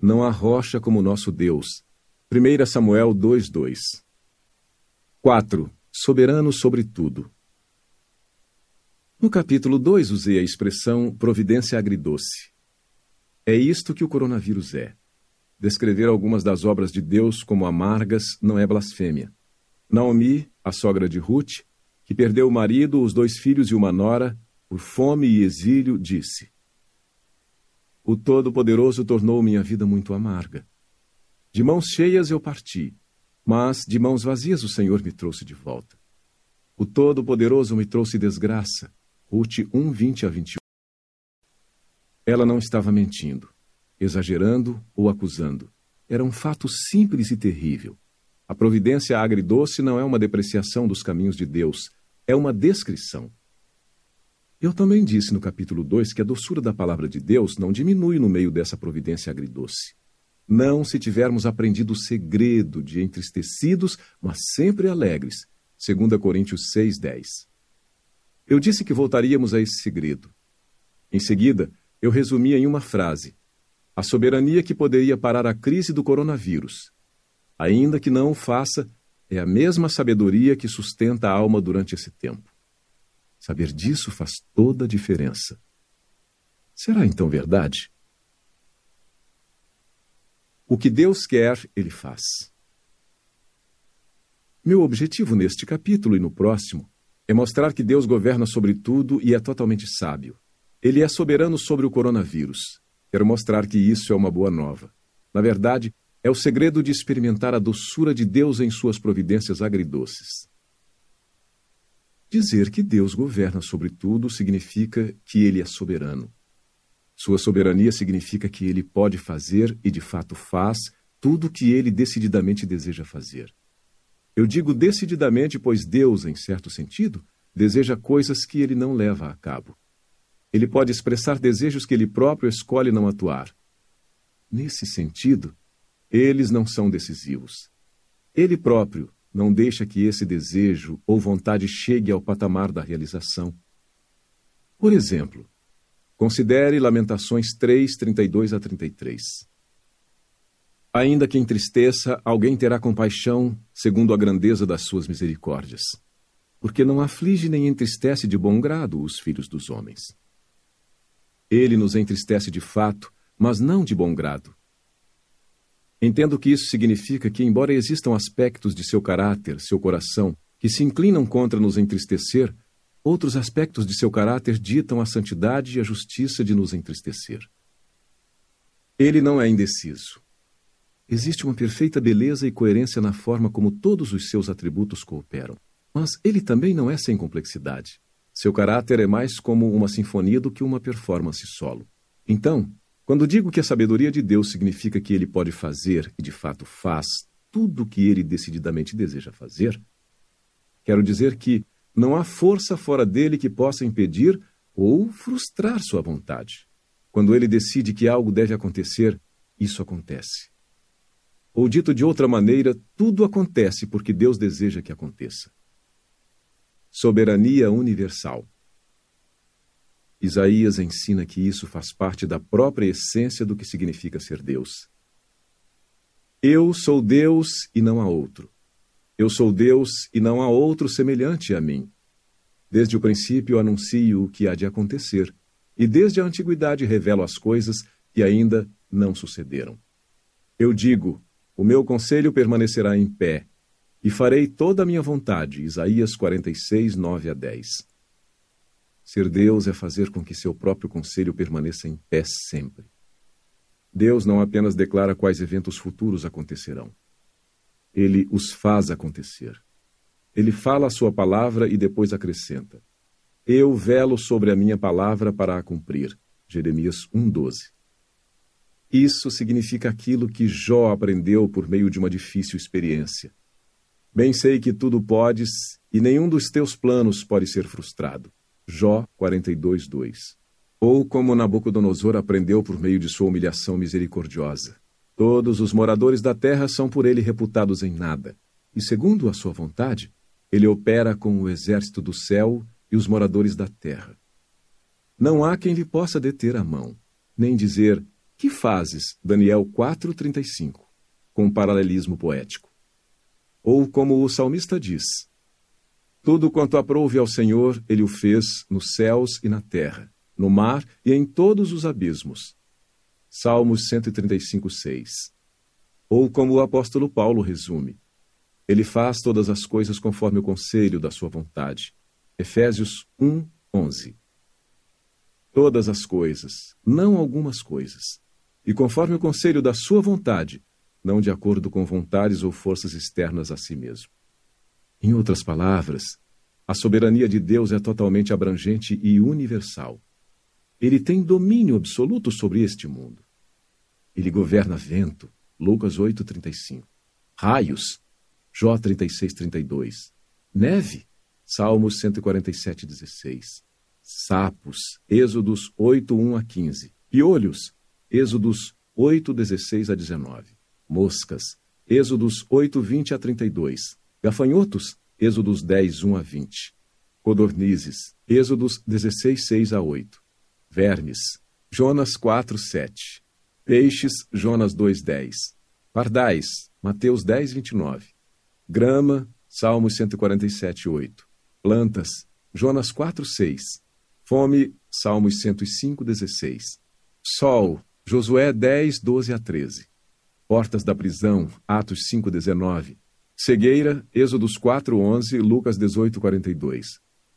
Não há rocha como nosso Deus. 1 Samuel 2:2. 4. Soberano sobre tudo. No capítulo 2 usei a expressão providência agridoce. É isto que o coronavírus é. Descrever algumas das obras de Deus como amargas não é blasfêmia. Naomi, a sogra de Ruth, que perdeu o marido, os dois filhos e uma nora, por fome e exílio, disse: O Todo-Poderoso tornou minha vida muito amarga. De mãos cheias eu parti, mas de mãos vazias o Senhor me trouxe de volta. O Todo-Poderoso me trouxe desgraça. Ruth 1, 20 a 21. Ela não estava mentindo exagerando ou acusando. Era um fato simples e terrível. A providência agridoce não é uma depreciação dos caminhos de Deus, é uma descrição. Eu também disse no capítulo 2 que a doçura da palavra de Deus não diminui no meio dessa providência agridoce. Não se tivermos aprendido o segredo de entristecidos, mas sempre alegres. 2 Coríntios 6:10. Eu disse que voltaríamos a esse segredo. Em seguida, eu resumia em uma frase: a soberania que poderia parar a crise do coronavírus. Ainda que não o faça, é a mesma sabedoria que sustenta a alma durante esse tempo. Saber disso faz toda a diferença. Será então verdade? O que Deus quer, Ele faz. Meu objetivo neste capítulo e no próximo é mostrar que Deus governa sobre tudo e é totalmente sábio. Ele é soberano sobre o coronavírus. Quero mostrar que isso é uma boa nova. Na verdade, é o segredo de experimentar a doçura de Deus em suas providências agridoces. Dizer que Deus governa sobre tudo significa que ele é soberano. Sua soberania significa que ele pode fazer e de fato faz tudo o que ele decididamente deseja fazer. Eu digo decididamente, pois Deus, em certo sentido, deseja coisas que ele não leva a cabo. Ele pode expressar desejos que ele próprio escolhe não atuar. Nesse sentido, eles não são decisivos. Ele próprio não deixa que esse desejo ou vontade chegue ao patamar da realização. Por exemplo, considere Lamentações 3, 32 a 33. Ainda que entristeça, alguém terá compaixão segundo a grandeza das suas misericórdias, porque não aflige nem entristece de bom grado os filhos dos homens. Ele nos entristece de fato, mas não de bom grado, Entendo que isso significa que, embora existam aspectos de seu caráter, seu coração, que se inclinam contra nos entristecer, outros aspectos de seu caráter ditam a santidade e a justiça de nos entristecer. Ele não é indeciso. Existe uma perfeita beleza e coerência na forma como todos os seus atributos cooperam. Mas ele também não é sem complexidade. Seu caráter é mais como uma sinfonia do que uma performance solo. Então, quando digo que a sabedoria de Deus significa que ele pode fazer, e de fato faz, tudo o que ele decididamente deseja fazer, quero dizer que não há força fora dele que possa impedir ou frustrar sua vontade. Quando ele decide que algo deve acontecer, isso acontece. Ou dito de outra maneira, tudo acontece porque Deus deseja que aconteça. Soberania universal. Isaías ensina que isso faz parte da própria essência do que significa ser Deus. Eu sou Deus e não há outro. Eu sou Deus e não há outro semelhante a mim. Desde o princípio anuncio o que há de acontecer, e desde a antiguidade revelo as coisas que ainda não sucederam. Eu digo: o meu conselho permanecerá em pé, e farei toda a minha vontade. Isaías 46, 9 a 10. Ser Deus é fazer com que seu próprio conselho permaneça em pé sempre. Deus não apenas declara quais eventos futuros acontecerão. Ele os faz acontecer. Ele fala a sua palavra e depois acrescenta: Eu velo sobre a minha palavra para a cumprir. Jeremias 1:12. Isso significa aquilo que Jó aprendeu por meio de uma difícil experiência. Bem sei que tudo podes e nenhum dos teus planos pode ser frustrado. Jó 42, 2. Ou como Nabucodonosor aprendeu por meio de sua humilhação misericordiosa. Todos os moradores da terra são por ele reputados em nada. E segundo a sua vontade, ele opera com o exército do céu e os moradores da terra. Não há quem lhe possa deter a mão, nem dizer: Que fazes? Daniel 4:35, com um paralelismo poético. Ou como o salmista diz: tudo quanto aprouve ao Senhor, ele o fez nos céus e na terra, no mar e em todos os abismos. Salmos 135, 6. Ou como o apóstolo Paulo resume: Ele faz todas as coisas conforme o conselho da sua vontade. Efésios 1, 11. Todas as coisas, não algumas coisas, e conforme o conselho da sua vontade, não de acordo com vontades ou forças externas a si mesmo. Em outras palavras, a soberania de Deus é totalmente abrangente e universal. Ele tem domínio absoluto sobre este mundo. Ele governa vento, Lucas 8:35. Raios, Jó 36:32. Neve, Salmos 147:16. sapos, Êxodos 8, 1 a 15, piolhos, Êxodos 8, 16 a 19, moscas, Êxodos 8, 20 a 32, gafanhotos, Êxodos 10, 1 a 20, codornizes, Êxodos 16, 6 a 8, vermes, Jonas 4, 7, peixes, Jonas 2, 10, pardais, Mateus 10, 29, grama, Salmos 147, 8, plantas, Jonas 4, 6, fome, Salmos 105, 16, sol, Josué 10, 12 a 13, portas da prisão, Atos 5, 19, cegueira, Êxodos 4, 11, Lucas 18, 42,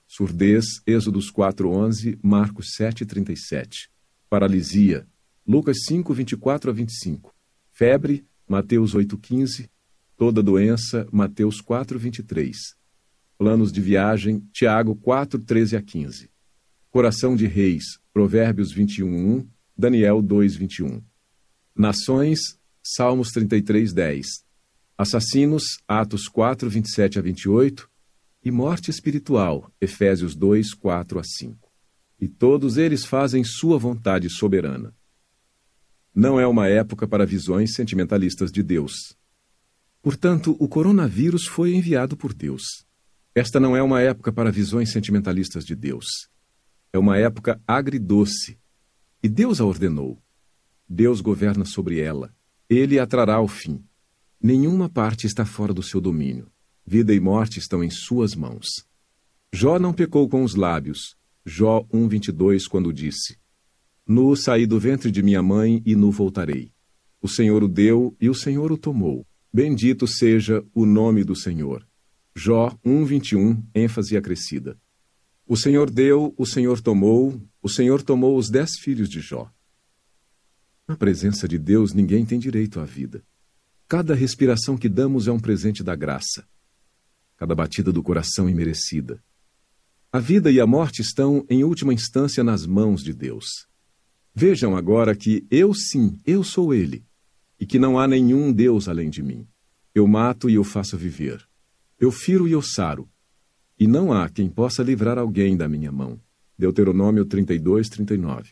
surdez, Êxodos 4, 11, Marcos 7, 37, paralisia, Lucas 5, 24 a 25, febre, Mateus 8, 15, toda doença, Mateus 4, 23, planos de viagem, Tiago 4, 13 a 15, coração de reis, Provérbios 21, 1, Daniel 2, 21, nações, Salmos 33, 10, assassinos, Atos 4, 27 a 28, e morte espiritual, Efésios 2, 4 a 5 e todos eles fazem sua vontade soberana. Não é uma época para visões sentimentalistas de Deus. Portanto, o coronavírus foi enviado por Deus. Esta não é uma época para visões sentimentalistas de Deus. É uma época agridoce. E Deus a ordenou. Deus governa sobre ela. Ele a trará ao fim. Nenhuma parte está fora do seu domínio. Vida e morte estão em suas mãos. Jó não pecou com os lábios, Jó 1:22 quando disse: Nu saí do ventre de minha mãe e nu voltarei. O Senhor o deu e o Senhor o tomou. Bendito seja o nome do Senhor. Jó 1:21, ênfase acrescida. O Senhor deu, o Senhor tomou, o Senhor tomou os dez filhos de Jó. Na presença de Deus, ninguém tem direito à vida. Cada respiração que damos é um presente da graça. Cada batida do coração imerecida. A vida e a morte estão, em última instância, nas mãos de Deus. Vejam agora que eu sim, eu sou Ele, e que não há nenhum Deus além de mim. Eu mato e eu faço viver. Eu firo e eu saro. E não há quem possa livrar alguém da minha mão. Deuteronômio 32, 39.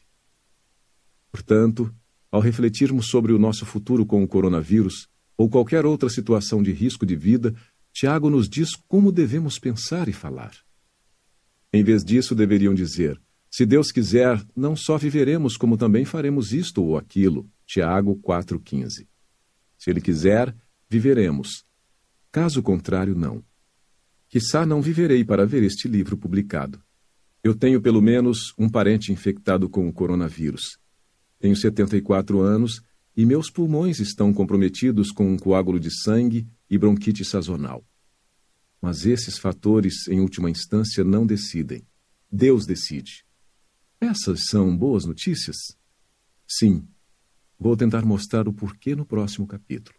Portanto, ao refletirmos sobre o nosso futuro com o coronavírus, ou qualquer outra situação de risco de vida, Tiago nos diz como devemos pensar e falar. Em vez disso, deveriam dizer: Se Deus quiser, não só viveremos, como também faremos isto ou aquilo. Tiago 4,15. Se Ele quiser, viveremos. Caso contrário, não. Quissá não viverei para ver este livro publicado. Eu tenho pelo menos um parente infectado com o coronavírus. Tenho 74 anos e meus pulmões estão comprometidos com um coágulo de sangue e bronquite sazonal. Mas esses fatores, em última instância, não decidem. Deus decide. Essas são boas notícias? Sim. Vou tentar mostrar o porquê no próximo capítulo.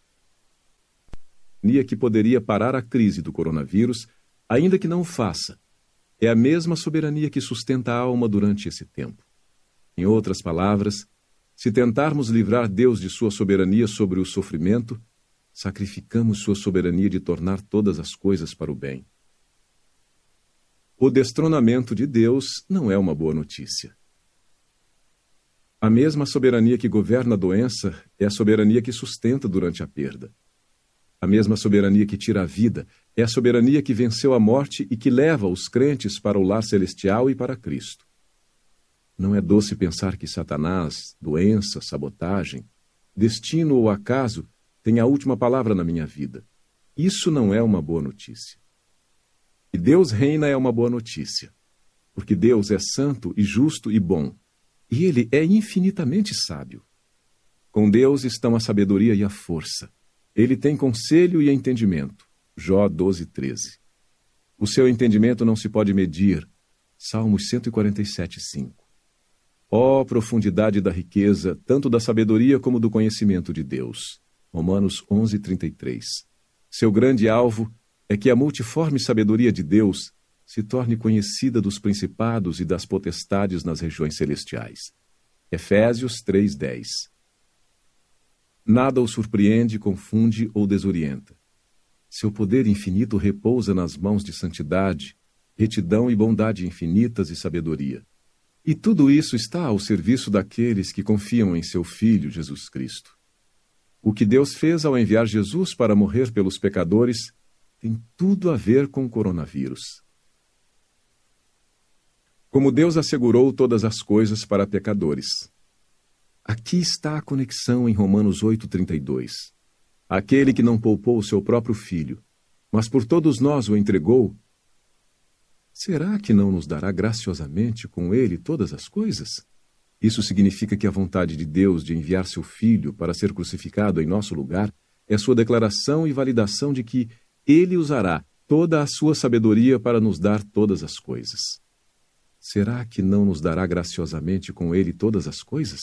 Nia que poderia parar a crise do coronavírus, ainda que não o faça. É a mesma soberania que sustenta a alma durante esse tempo. Em outras palavras, se tentarmos livrar Deus de sua soberania sobre o sofrimento, sacrificamos sua soberania de tornar todas as coisas para o bem. O destronamento de Deus não é uma boa notícia. A mesma soberania que governa a doença é a soberania que sustenta durante a perda. A mesma soberania que tira a vida é a soberania que venceu a morte e que leva os crentes para o lar celestial e para Cristo. Não é doce pensar que Satanás, doença, sabotagem, destino ou acaso tem a última palavra na minha vida. Isso não é uma boa notícia. E Deus reina é uma boa notícia, porque Deus é santo e justo e bom, e Ele é infinitamente sábio. Com Deus estão a sabedoria e a força. Ele tem conselho e entendimento. Jó 12, 13. O seu entendimento não se pode medir. Salmos 147, 5. Ó oh, profundidade da riqueza, tanto da sabedoria como do conhecimento de Deus. Romanos 11:33. Seu grande alvo é que a multiforme sabedoria de Deus se torne conhecida dos principados e das potestades nas regiões celestiais. Efésios 3:10. Nada o surpreende, confunde ou desorienta. Seu poder infinito repousa nas mãos de santidade, retidão e bondade infinitas e sabedoria. E tudo isso está ao serviço daqueles que confiam em seu Filho Jesus Cristo. O que Deus fez ao enviar Jesus para morrer pelos pecadores tem tudo a ver com o coronavírus. Como Deus assegurou todas as coisas para pecadores. Aqui está a conexão em Romanos 8,32. Aquele que não poupou o seu próprio filho, mas por todos nós o entregou, será que não nos dará graciosamente com ele todas as coisas? Isso significa que a vontade de Deus de enviar seu filho para ser crucificado em nosso lugar é sua declaração e validação de que ele usará toda a sua sabedoria para nos dar todas as coisas. Será que não nos dará graciosamente com ele todas as coisas?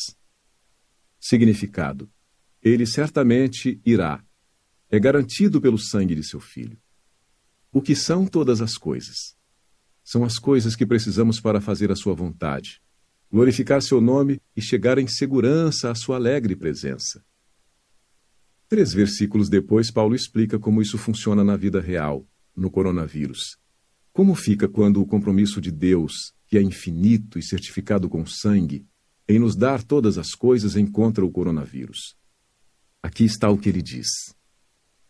Significado: Ele certamente irá. É garantido pelo sangue de seu filho. O que são todas as coisas? São as coisas que precisamos para fazer a sua vontade, glorificar seu nome e chegar em segurança à sua alegre presença. Três versículos depois, Paulo explica como isso funciona na vida real, no coronavírus. Como fica quando o compromisso de Deus, que é infinito e certificado com sangue, em nos dar todas as coisas encontra o coronavírus? Aqui está o que ele diz: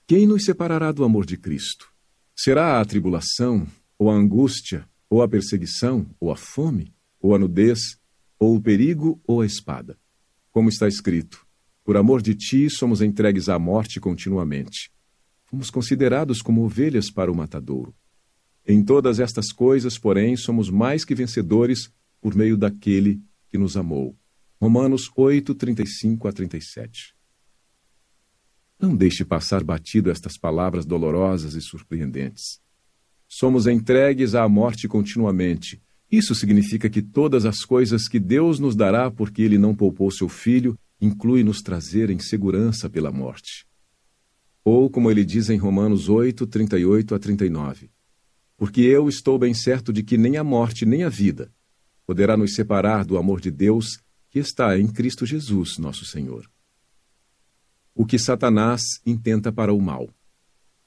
Quem nos separará do amor de Cristo? Será a tribulação, ou a angústia, ou a perseguição, ou a fome, ou a nudez, ou o perigo, ou a espada? Como está escrito: por amor de ti, somos entregues à morte continuamente. Fomos considerados como ovelhas para o matadouro. Em todas estas coisas, porém, somos mais que vencedores por meio daquele que nos amou. Romanos 8, 35 a 37. Não deixe passar batido estas palavras dolorosas e surpreendentes. Somos entregues à morte continuamente. Isso significa que todas as coisas que Deus nos dará porque Ele não poupou seu Filho inclui nos trazer em segurança pela morte. Ou, como ele diz em Romanos 8, 38 a 39, porque eu estou bem certo de que nem a morte nem a vida poderá nos separar do amor de Deus que está em Cristo Jesus, nosso Senhor. O que Satanás intenta para o mal.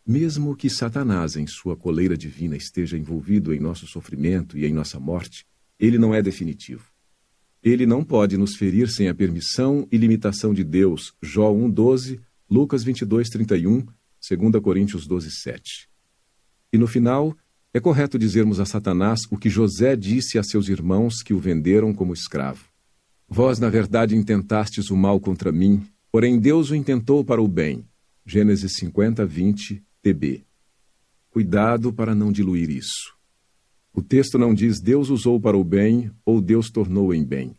Mesmo que Satanás, em sua coleira divina, esteja envolvido em nosso sofrimento e em nossa morte, ele não é definitivo. Ele não pode nos ferir sem a permissão e limitação de Deus. Jó 1:12, Lucas 22:31, 2 Coríntios 12:7. E no final, é correto dizermos a Satanás o que José disse a seus irmãos que o venderam como escravo. Vós, na verdade, intentastes o mal contra mim, porém Deus o intentou para o bem. Gênesis 50, 20, TB. Cuidado para não diluir isso. O texto não diz Deus usou para o bem ou Deus tornou em bem.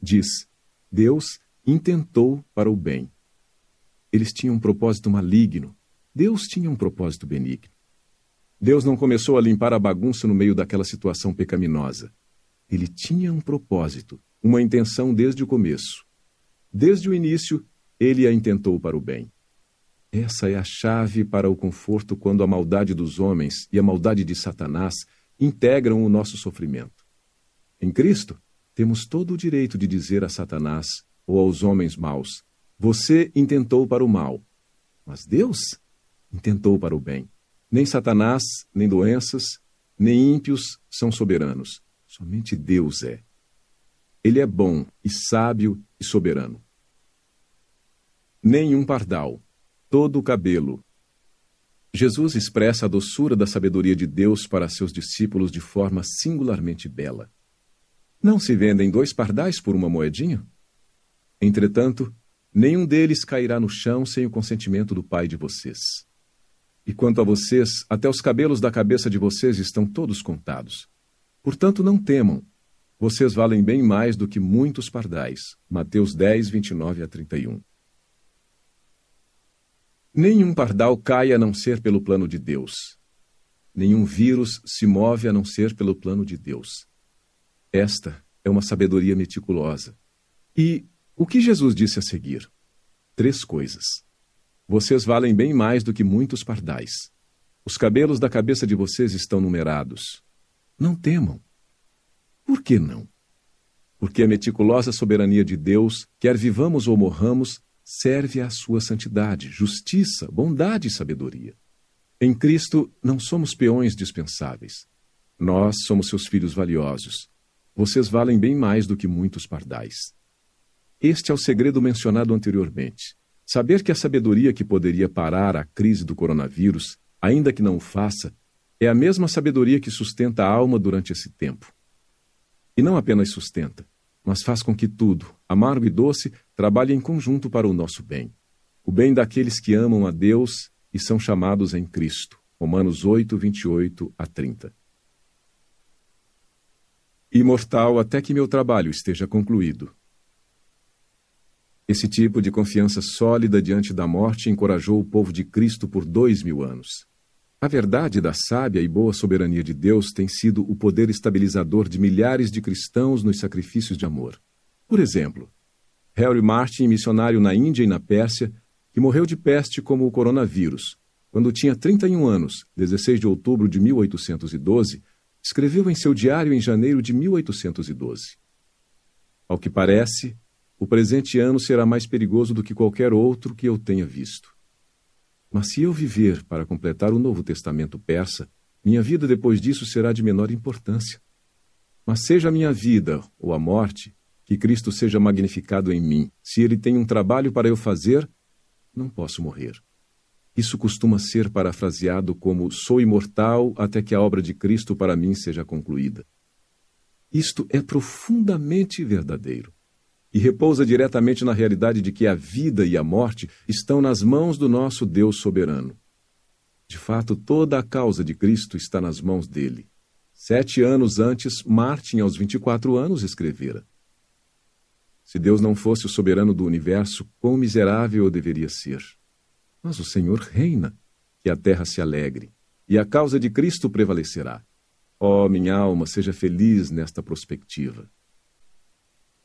Diz Deus intentou para o bem. Eles tinham um propósito maligno. Deus tinha um propósito benigno. Deus não começou a limpar a bagunça no meio daquela situação pecaminosa. Ele tinha um propósito, uma intenção desde o começo. Desde o início, ele a intentou para o bem. Essa é a chave para o conforto quando a maldade dos homens e a maldade de Satanás integram o nosso sofrimento. Em Cristo, temos todo o direito de dizer a Satanás ou aos homens maus: Você intentou para o mal, mas Deus intentou para o bem. Nem Satanás, nem doenças, nem ímpios são soberanos. Somente Deus é. Ele é bom e sábio e soberano. Nenhum pardal, todo o cabelo, Jesus expressa a doçura da sabedoria de Deus para seus discípulos de forma singularmente bela. Não se vendem dois pardais por uma moedinha? Entretanto, nenhum deles cairá no chão sem o consentimento do Pai de vocês. E quanto a vocês, até os cabelos da cabeça de vocês estão todos contados. Portanto, não temam. Vocês valem bem mais do que muitos pardais. Mateus 10, 29 a 31. Nenhum pardal cai a não ser pelo plano de Deus. Nenhum vírus se move a não ser pelo plano de Deus. Esta é uma sabedoria meticulosa. E o que Jesus disse a seguir? Três coisas. Vocês valem bem mais do que muitos pardais. Os cabelos da cabeça de vocês estão numerados. Não temam. Por que não? Porque a meticulosa soberania de Deus, quer vivamos ou morramos, serve à sua santidade, justiça, bondade e sabedoria. Em Cristo não somos peões dispensáveis. Nós somos seus filhos valiosos. vocês valem bem mais do que muitos pardais. Este é o segredo mencionado anteriormente. Saber que a sabedoria que poderia parar a crise do coronavírus, ainda que não o faça, é a mesma sabedoria que sustenta a alma durante esse tempo. E não apenas sustenta, mas faz com que tudo, amargo e doce, trabalhe em conjunto para o nosso bem. O bem daqueles que amam a Deus e são chamados em Cristo. Romanos 8, 28 a 30. Imortal até que meu trabalho esteja concluído. Esse tipo de confiança sólida diante da morte encorajou o povo de Cristo por dois mil anos. A verdade da sábia e boa soberania de Deus tem sido o poder estabilizador de milhares de cristãos nos sacrifícios de amor. Por exemplo, Harry Martin, missionário na Índia e na Pérsia, que morreu de peste como o coronavírus, quando tinha 31 anos, 16 de outubro de 1812, escreveu em seu diário em janeiro de 1812. Ao que parece, o presente ano será mais perigoso do que qualquer outro que eu tenha visto. Mas se eu viver para completar o Novo Testamento persa, minha vida depois disso será de menor importância. Mas seja a minha vida ou a morte, que Cristo seja magnificado em mim. Se ele tem um trabalho para eu fazer, não posso morrer. Isso costuma ser parafraseado como sou imortal até que a obra de Cristo para mim seja concluída. Isto é profundamente verdadeiro e repousa diretamente na realidade de que a vida e a morte estão nas mãos do nosso Deus soberano. De fato, toda a causa de Cristo está nas mãos dele. Sete anos antes, Martin, aos 24 anos, escrevera: Se Deus não fosse o soberano do universo, quão miserável eu deveria ser. Mas o Senhor reina, que a terra se alegre, e a causa de Cristo prevalecerá. Ó, oh, minha alma, seja feliz nesta perspectiva.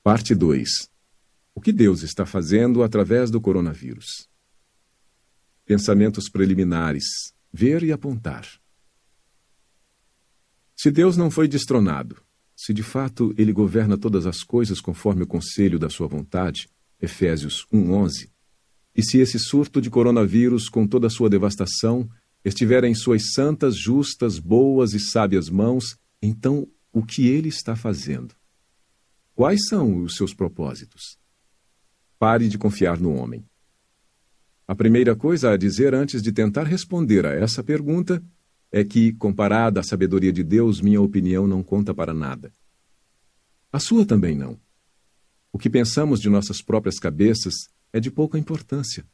Parte 2. O que Deus está fazendo através do coronavírus? Pensamentos preliminares. Ver e apontar. Se Deus não foi destronado, se de fato ele governa todas as coisas conforme o conselho da sua vontade, Efésios 1:11, e se esse surto de coronavírus com toda a sua devastação estiver em suas santas, justas, boas e sábias mãos, então o que ele está fazendo? Quais são os seus propósitos? Pare de confiar no homem. A primeira coisa a dizer antes de tentar responder a essa pergunta é que, comparada à sabedoria de Deus, minha opinião não conta para nada. A sua também não. O que pensamos de nossas próprias cabeças é de pouca importância.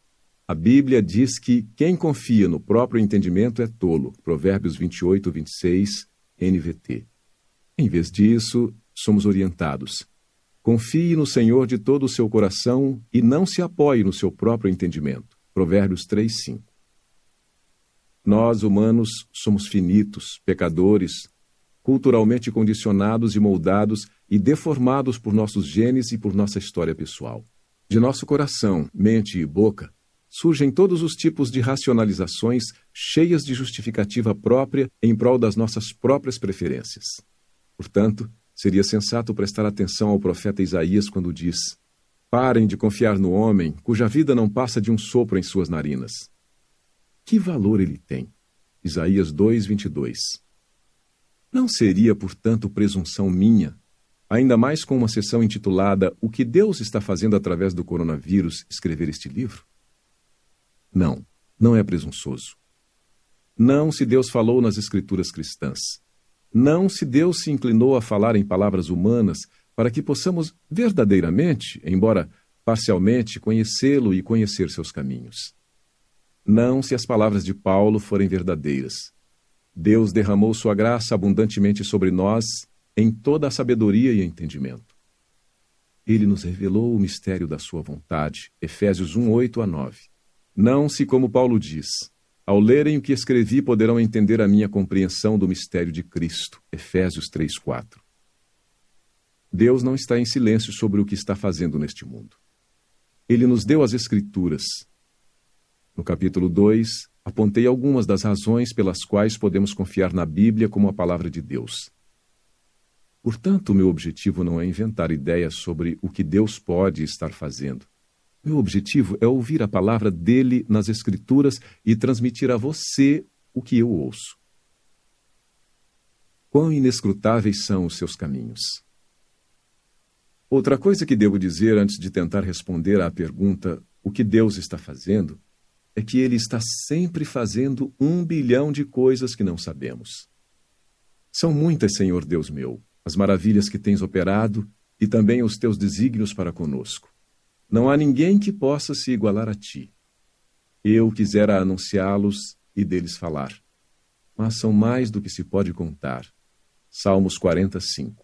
A Bíblia diz que quem confia no próprio entendimento é tolo. Provérbios 28, 26, NVT. Em vez disso, somos orientados. Confie no Senhor de todo o seu coração e não se apoie no seu próprio entendimento. Provérbios 3, 5. Nós, humanos, somos finitos, pecadores, culturalmente condicionados e moldados e deformados por nossos genes e por nossa história pessoal. De nosso coração, mente e boca surgem todos os tipos de racionalizações cheias de justificativa própria em prol das nossas próprias preferências. Portanto, Seria sensato prestar atenção ao profeta Isaías quando diz: Parem de confiar no homem, cuja vida não passa de um sopro em suas narinas. Que valor ele tem? Isaías 2:22. Não seria, portanto, presunção minha, ainda mais com uma sessão intitulada O que Deus está fazendo através do coronavírus, escrever este livro? Não, não é presunçoso. Não se Deus falou nas escrituras cristãs. Não se Deus se inclinou a falar em palavras humanas para que possamos verdadeiramente, embora parcialmente, conhecê-lo e conhecer seus caminhos. Não se as palavras de Paulo forem verdadeiras. Deus derramou sua graça abundantemente sobre nós em toda a sabedoria e entendimento. Ele nos revelou o mistério da sua vontade. Efésios 1, 8 a 9. Não se, como Paulo diz, ao lerem o que escrevi, poderão entender a minha compreensão do mistério de Cristo. Efésios 3:4. Deus não está em silêncio sobre o que está fazendo neste mundo. Ele nos deu as Escrituras. No capítulo 2, apontei algumas das razões pelas quais podemos confiar na Bíblia como a palavra de Deus. Portanto, meu objetivo não é inventar ideias sobre o que Deus pode estar fazendo. Meu objetivo é ouvir a palavra dele nas Escrituras e transmitir a você o que eu ouço. Quão inescrutáveis são os seus caminhos! Outra coisa que devo dizer antes de tentar responder à pergunta o que Deus está fazendo é que Ele está sempre fazendo um bilhão de coisas que não sabemos. São muitas, Senhor Deus meu, as maravilhas que tens operado e também os teus desígnios para conosco. Não há ninguém que possa se igualar a ti. Eu quisera anunciá-los e deles falar, mas são mais do que se pode contar. Salmos 45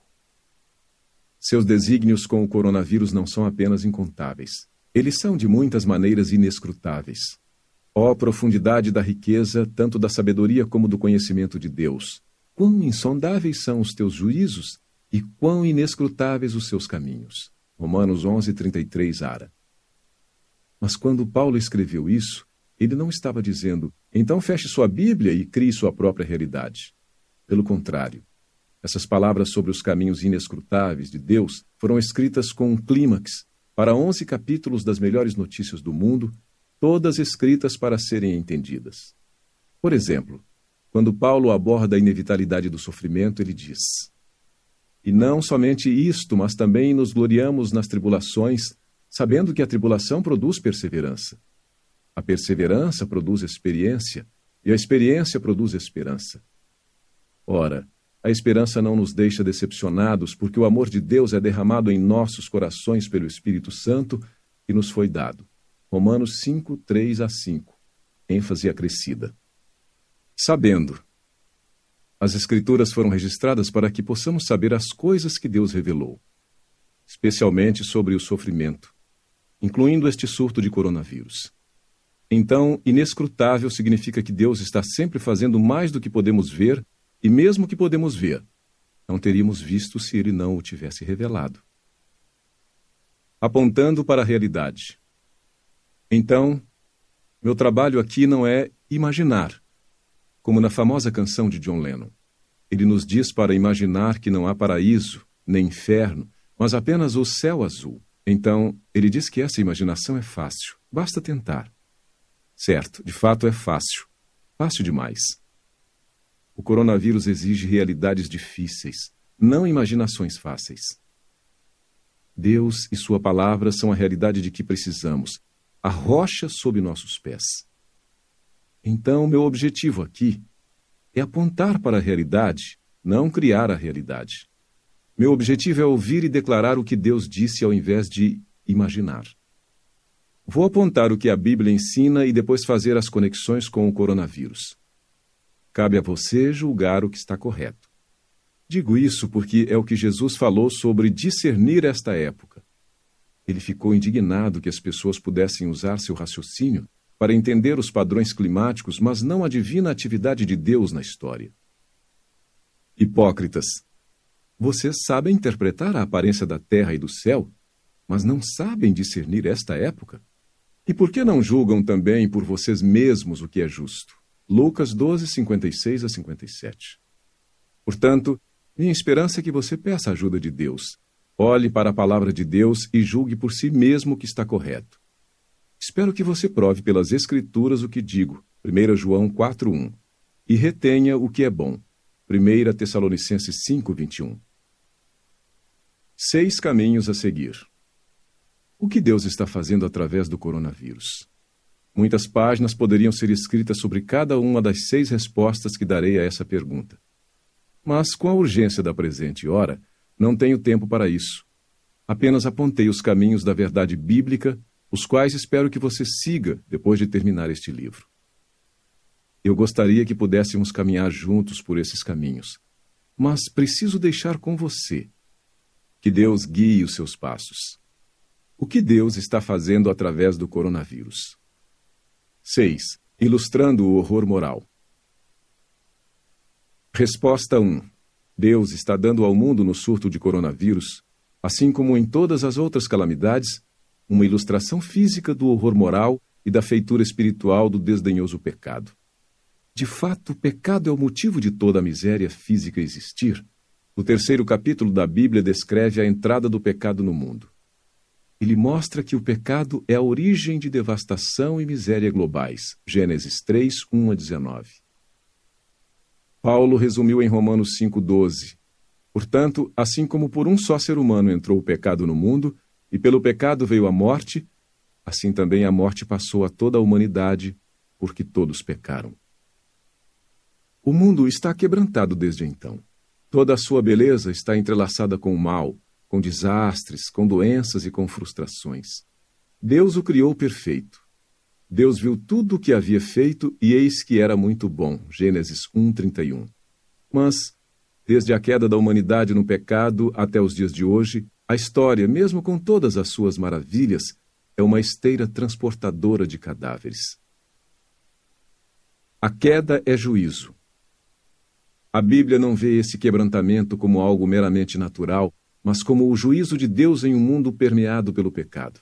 Seus desígnios com o coronavírus não são apenas incontáveis. Eles são de muitas maneiras inescrutáveis. Ó profundidade da riqueza, tanto da sabedoria como do conhecimento de Deus! Quão insondáveis são os teus juízos e quão inescrutáveis os seus caminhos. Romanos 11, 33, Ara. Mas quando Paulo escreveu isso, ele não estava dizendo, então feche sua Bíblia e crie sua própria realidade. Pelo contrário, essas palavras sobre os caminhos inescrutáveis de Deus foram escritas com um clímax para onze capítulos das melhores notícias do mundo, todas escritas para serem entendidas. Por exemplo, quando Paulo aborda a inevitabilidade do sofrimento, ele diz: E não somente isto, mas também nos gloriamos nas tribulações, sabendo que a tribulação produz perseverança. A perseverança produz experiência, e a experiência produz esperança. Ora, a esperança não nos deixa decepcionados, porque o amor de Deus é derramado em nossos corações pelo Espírito Santo que nos foi dado. Romanos 5, 3 a 5. ênfase acrescida. Sabendo. As Escrituras foram registradas para que possamos saber as coisas que Deus revelou, especialmente sobre o sofrimento, incluindo este surto de coronavírus. Então, inescrutável significa que Deus está sempre fazendo mais do que podemos ver e mesmo que podemos ver, não teríamos visto se ele não o tivesse revelado. Apontando para a realidade. Então, meu trabalho aqui não é imaginar, como na famosa canção de John Lennon. Ele nos diz para imaginar que não há paraíso, nem inferno, mas apenas o céu azul. Então, ele diz que essa imaginação é fácil, basta tentar. Certo, de fato é fácil. Fácil demais. O coronavírus exige realidades difíceis, não imaginações fáceis. Deus e Sua palavra são a realidade de que precisamos, a rocha sob nossos pés. Então, meu objetivo aqui é apontar para a realidade, não criar a realidade. Meu objetivo é ouvir e declarar o que Deus disse ao invés de imaginar. Vou apontar o que a Bíblia ensina e depois fazer as conexões com o coronavírus. Cabe a você julgar o que está correto. Digo isso porque é o que Jesus falou sobre discernir esta época. Ele ficou indignado que as pessoas pudessem usar seu raciocínio para entender os padrões climáticos, mas não a divina atividade de Deus na história. Hipócritas, vocês sabem interpretar a aparência da terra e do céu, mas não sabem discernir esta época? E por que não julgam também por vocês mesmos o que é justo? Lucas 12, 56 a 57. Portanto, minha esperança é que você peça a ajuda de Deus. Olhe para a palavra de Deus e julgue por si mesmo o que está correto. Espero que você prove pelas Escrituras o que digo, 1 João 4,1, e retenha o que é bom, 1 Tessalonicenses 5,21. Seis caminhos a seguir. O que Deus está fazendo através do coronavírus? Muitas páginas poderiam ser escritas sobre cada uma das seis respostas que darei a essa pergunta. Mas, com a urgência da presente hora, não tenho tempo para isso. Apenas apontei os caminhos da verdade bíblica, os quais espero que você siga depois de terminar este livro. Eu gostaria que pudéssemos caminhar juntos por esses caminhos, mas preciso deixar com você que Deus guie os seus passos. O que Deus está fazendo através do coronavírus? 6. Ilustrando o horror moral. Resposta 1. Deus está dando ao mundo no surto de coronavírus, assim como em todas as outras calamidades, uma ilustração física do horror moral e da feitura espiritual do desdenhoso pecado. De fato, o pecado é o motivo de toda a miséria física existir. O terceiro capítulo da Bíblia descreve a entrada do pecado no mundo ele mostra que o pecado é a origem de devastação e miséria globais. Gênesis 3, 1 a 19. Paulo resumiu em Romanos 5,12: Portanto, assim como por um só ser humano entrou o pecado no mundo, e pelo pecado veio a morte, assim também a morte passou a toda a humanidade, porque todos pecaram. O mundo está quebrantado desde então. Toda a sua beleza está entrelaçada com o mal, com desastres, com doenças e com frustrações. Deus o criou perfeito. Deus viu tudo o que havia feito e eis que era muito bom. Gênesis 1:31. Mas desde a queda da humanidade no pecado até os dias de hoje, a história, mesmo com todas as suas maravilhas, é uma esteira transportadora de cadáveres. A queda é juízo. A Bíblia não vê esse quebrantamento como algo meramente natural, mas como o juízo de Deus em um mundo permeado pelo pecado.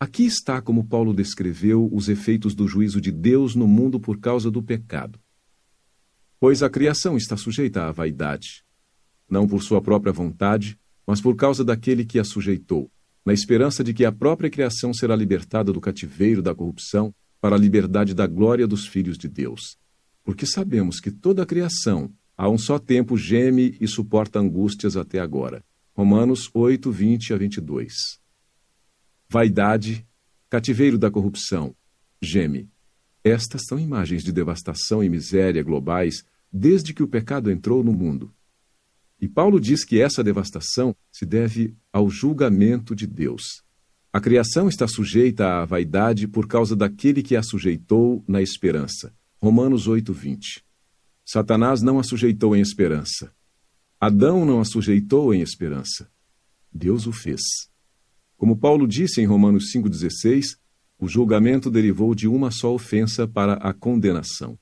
Aqui está como Paulo descreveu os efeitos do juízo de Deus no mundo por causa do pecado. Pois a criação está sujeita à vaidade, não por sua própria vontade, mas por causa daquele que a sujeitou, na esperança de que a própria criação será libertada do cativeiro da corrupção para a liberdade da glória dos filhos de Deus porque sabemos que toda a criação, a um só tempo, geme e suporta angústias até agora. Romanos 8, 20 a 22. Vaidade, cativeiro da corrupção, geme. Estas são imagens de devastação e miséria globais desde que o pecado entrou no mundo. E Paulo diz que essa devastação se deve ao julgamento de Deus. A criação está sujeita à vaidade por causa daquele que a sujeitou na esperança. Romanos 8:20. Satanás não a sujeitou em esperança. Adão não a sujeitou em esperança. Deus o fez. Como Paulo disse em Romanos 5:16, o julgamento derivou de uma só ofensa para a condenação.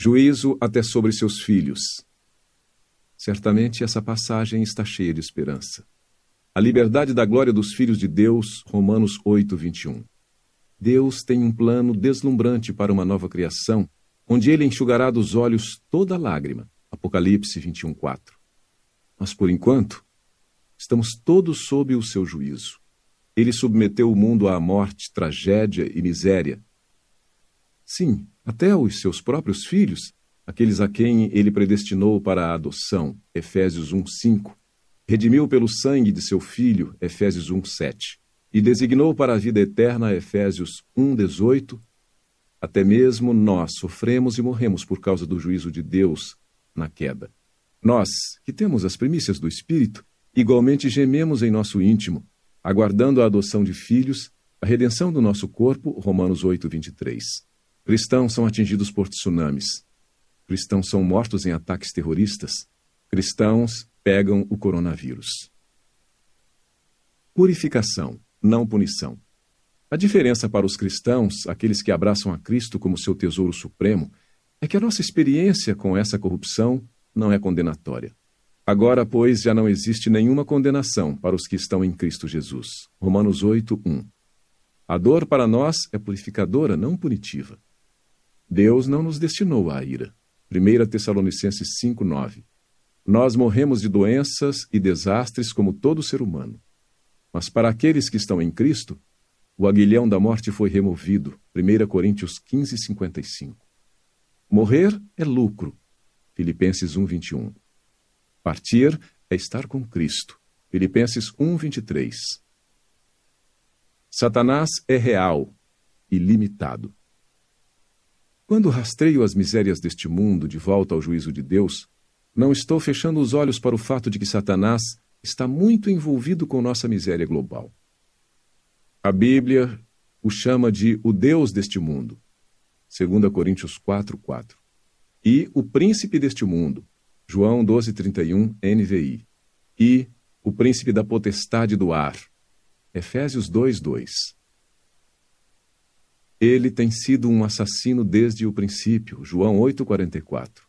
Juízo até sobre seus filhos. Certamente essa passagem está cheia de esperança. A liberdade da glória dos filhos de Deus, Romanos 8, 21. Deus tem um plano deslumbrante para uma nova criação, onde ele enxugará dos olhos toda lágrima. Apocalipse 21, 4. Mas por enquanto, estamos todos sob o seu juízo. Ele submeteu o mundo à morte, tragédia e miséria. Sim, até os seus próprios filhos, aqueles a quem ele predestinou para a adoção, Efésios 1, 5, redimiu pelo sangue de seu filho, Efésios 1, 7 e designou para a vida eterna Efésios 1:18, até mesmo nós sofremos e morremos por causa do juízo de Deus na queda. Nós, que temos as primícias do Espírito, igualmente gememos em nosso íntimo, aguardando a adoção de filhos, a redenção do nosso corpo, Romanos 8:23. Cristãos são atingidos por tsunamis. Cristãos são mortos em ataques terroristas. Cristãos pegam o coronavírus. Purificação não punição. A diferença para os cristãos, aqueles que abraçam a Cristo como seu tesouro supremo, é que a nossa experiência com essa corrupção não é condenatória. Agora, pois, já não existe nenhuma condenação para os que estão em Cristo Jesus. Romanos 8, 1. A dor para nós é purificadora, não punitiva. Deus não nos destinou à ira. 1 Tessalonicenses 5, 9. Nós morremos de doenças e desastres como todo ser humano. Mas para aqueles que estão em Cristo, o aguilhão da morte foi removido. 1 Coríntios 15, 55. Morrer é lucro. Filipenses 1, 21. Partir é estar com Cristo. Filipenses 1, 23. Satanás é real e limitado. Quando rastreio as misérias deste mundo de volta ao juízo de Deus, não estou fechando os olhos para o fato de que Satanás está muito envolvido com nossa miséria global. A Bíblia o chama de o Deus deste mundo, 2 Coríntios 4, 4. E o príncipe deste mundo, João 12, 31, NVI. E o príncipe da potestade do ar, Efésios 2, 2. Ele tem sido um assassino desde o princípio, João 8, 44.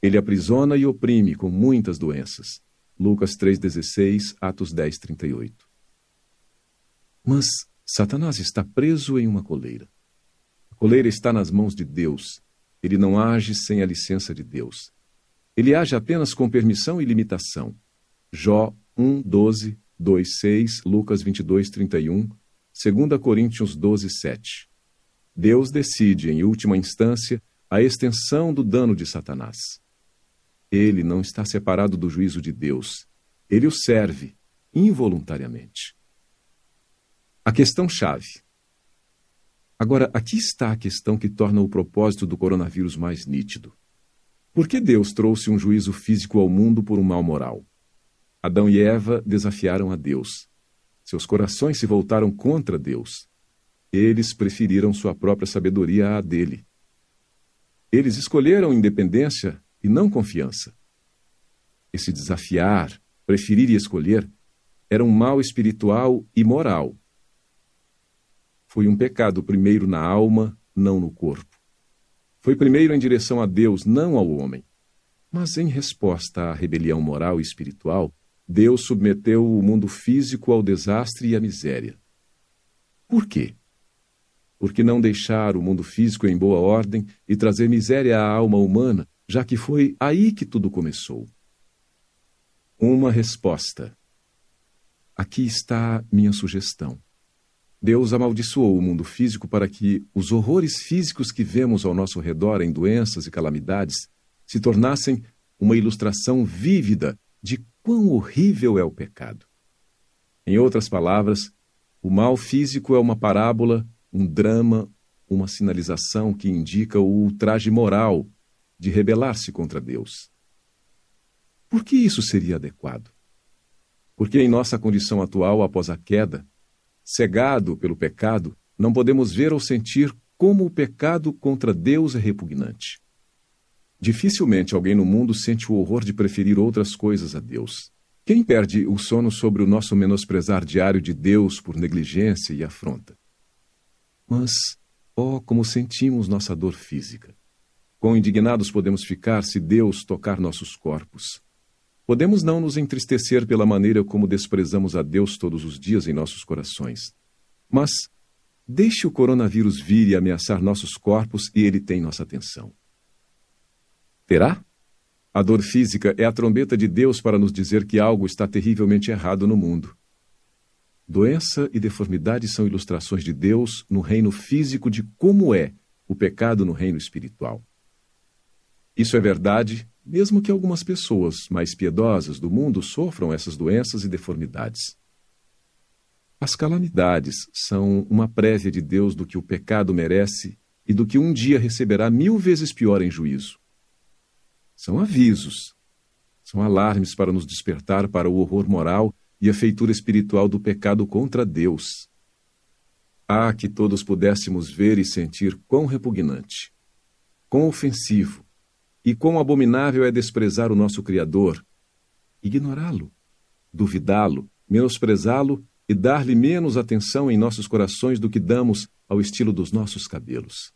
Ele aprisiona e oprime com muitas doenças. Lucas 3,16, Atos 10, 38. Mas Satanás está preso em uma coleira. A coleira está nas mãos de Deus. Ele não age sem a licença de Deus. Ele age apenas com permissão e limitação. Jó 1, 12, 2, 6, Lucas 22, 31, 2 Coríntios 12, 7. Deus decide, em última instância, a extensão do dano de Satanás. Ele não está separado do juízo de Deus. Ele o serve, involuntariamente. A questão-chave. Agora, aqui está a questão que torna o propósito do coronavírus mais nítido. Por que Deus trouxe um juízo físico ao mundo por um mal moral? Adão e Eva desafiaram a Deus. Seus corações se voltaram contra Deus. Eles preferiram sua própria sabedoria à dele. Eles escolheram independência e não confiança. Esse desafiar, preferir e escolher, era um mal espiritual e moral. Foi um pecado primeiro na alma, não no corpo. Foi primeiro em direção a Deus, não ao homem. Mas em resposta à rebelião moral e espiritual, Deus submeteu o mundo físico ao desastre e à miséria. Por quê? Porque não deixar o mundo físico em boa ordem e trazer miséria à alma humana, já que foi aí que tudo começou. Uma resposta. Aqui está minha sugestão. Deus amaldiçoou o mundo físico para que os horrores físicos que vemos ao nosso redor em doenças e calamidades se tornassem uma ilustração vívida de quão horrível é o pecado. Em outras palavras, o mal físico é uma parábola, um drama, uma sinalização que indica o ultraje moral de rebelar-se contra Deus. Por que isso seria adequado? Porque em nossa condição atual após a queda, Cegado pelo pecado, não podemos ver ou sentir como o pecado contra Deus é repugnante. Dificilmente alguém no mundo sente o horror de preferir outras coisas a Deus. Quem perde o sono sobre o nosso menosprezar diário de Deus por negligência e afronta? Mas, oh, como sentimos nossa dor física! Quão indignados podemos ficar se Deus tocar nossos corpos, Podemos não nos entristecer pela maneira como desprezamos a Deus todos os dias em nossos corações. Mas deixe o coronavírus vir e ameaçar nossos corpos e ele tem nossa atenção. Terá? A dor física é a trombeta de Deus para nos dizer que algo está terrivelmente errado no mundo. Doença e deformidade são ilustrações de Deus no reino físico de como é o pecado no reino espiritual. Isso é verdade mesmo que algumas pessoas mais piedosas do mundo sofram essas doenças e deformidades. As calamidades são uma prévia de Deus do que o pecado merece e do que um dia receberá mil vezes pior em juízo. São avisos, são alarmes para nos despertar para o horror moral e a feitura espiritual do pecado contra Deus. Ah, que todos pudéssemos ver e sentir quão repugnante, quão ofensivo, e quão abominável é desprezar o nosso Criador, ignorá-lo, duvidá-lo, menosprezá-lo e dar-lhe menos atenção em nossos corações do que damos ao estilo dos nossos cabelos.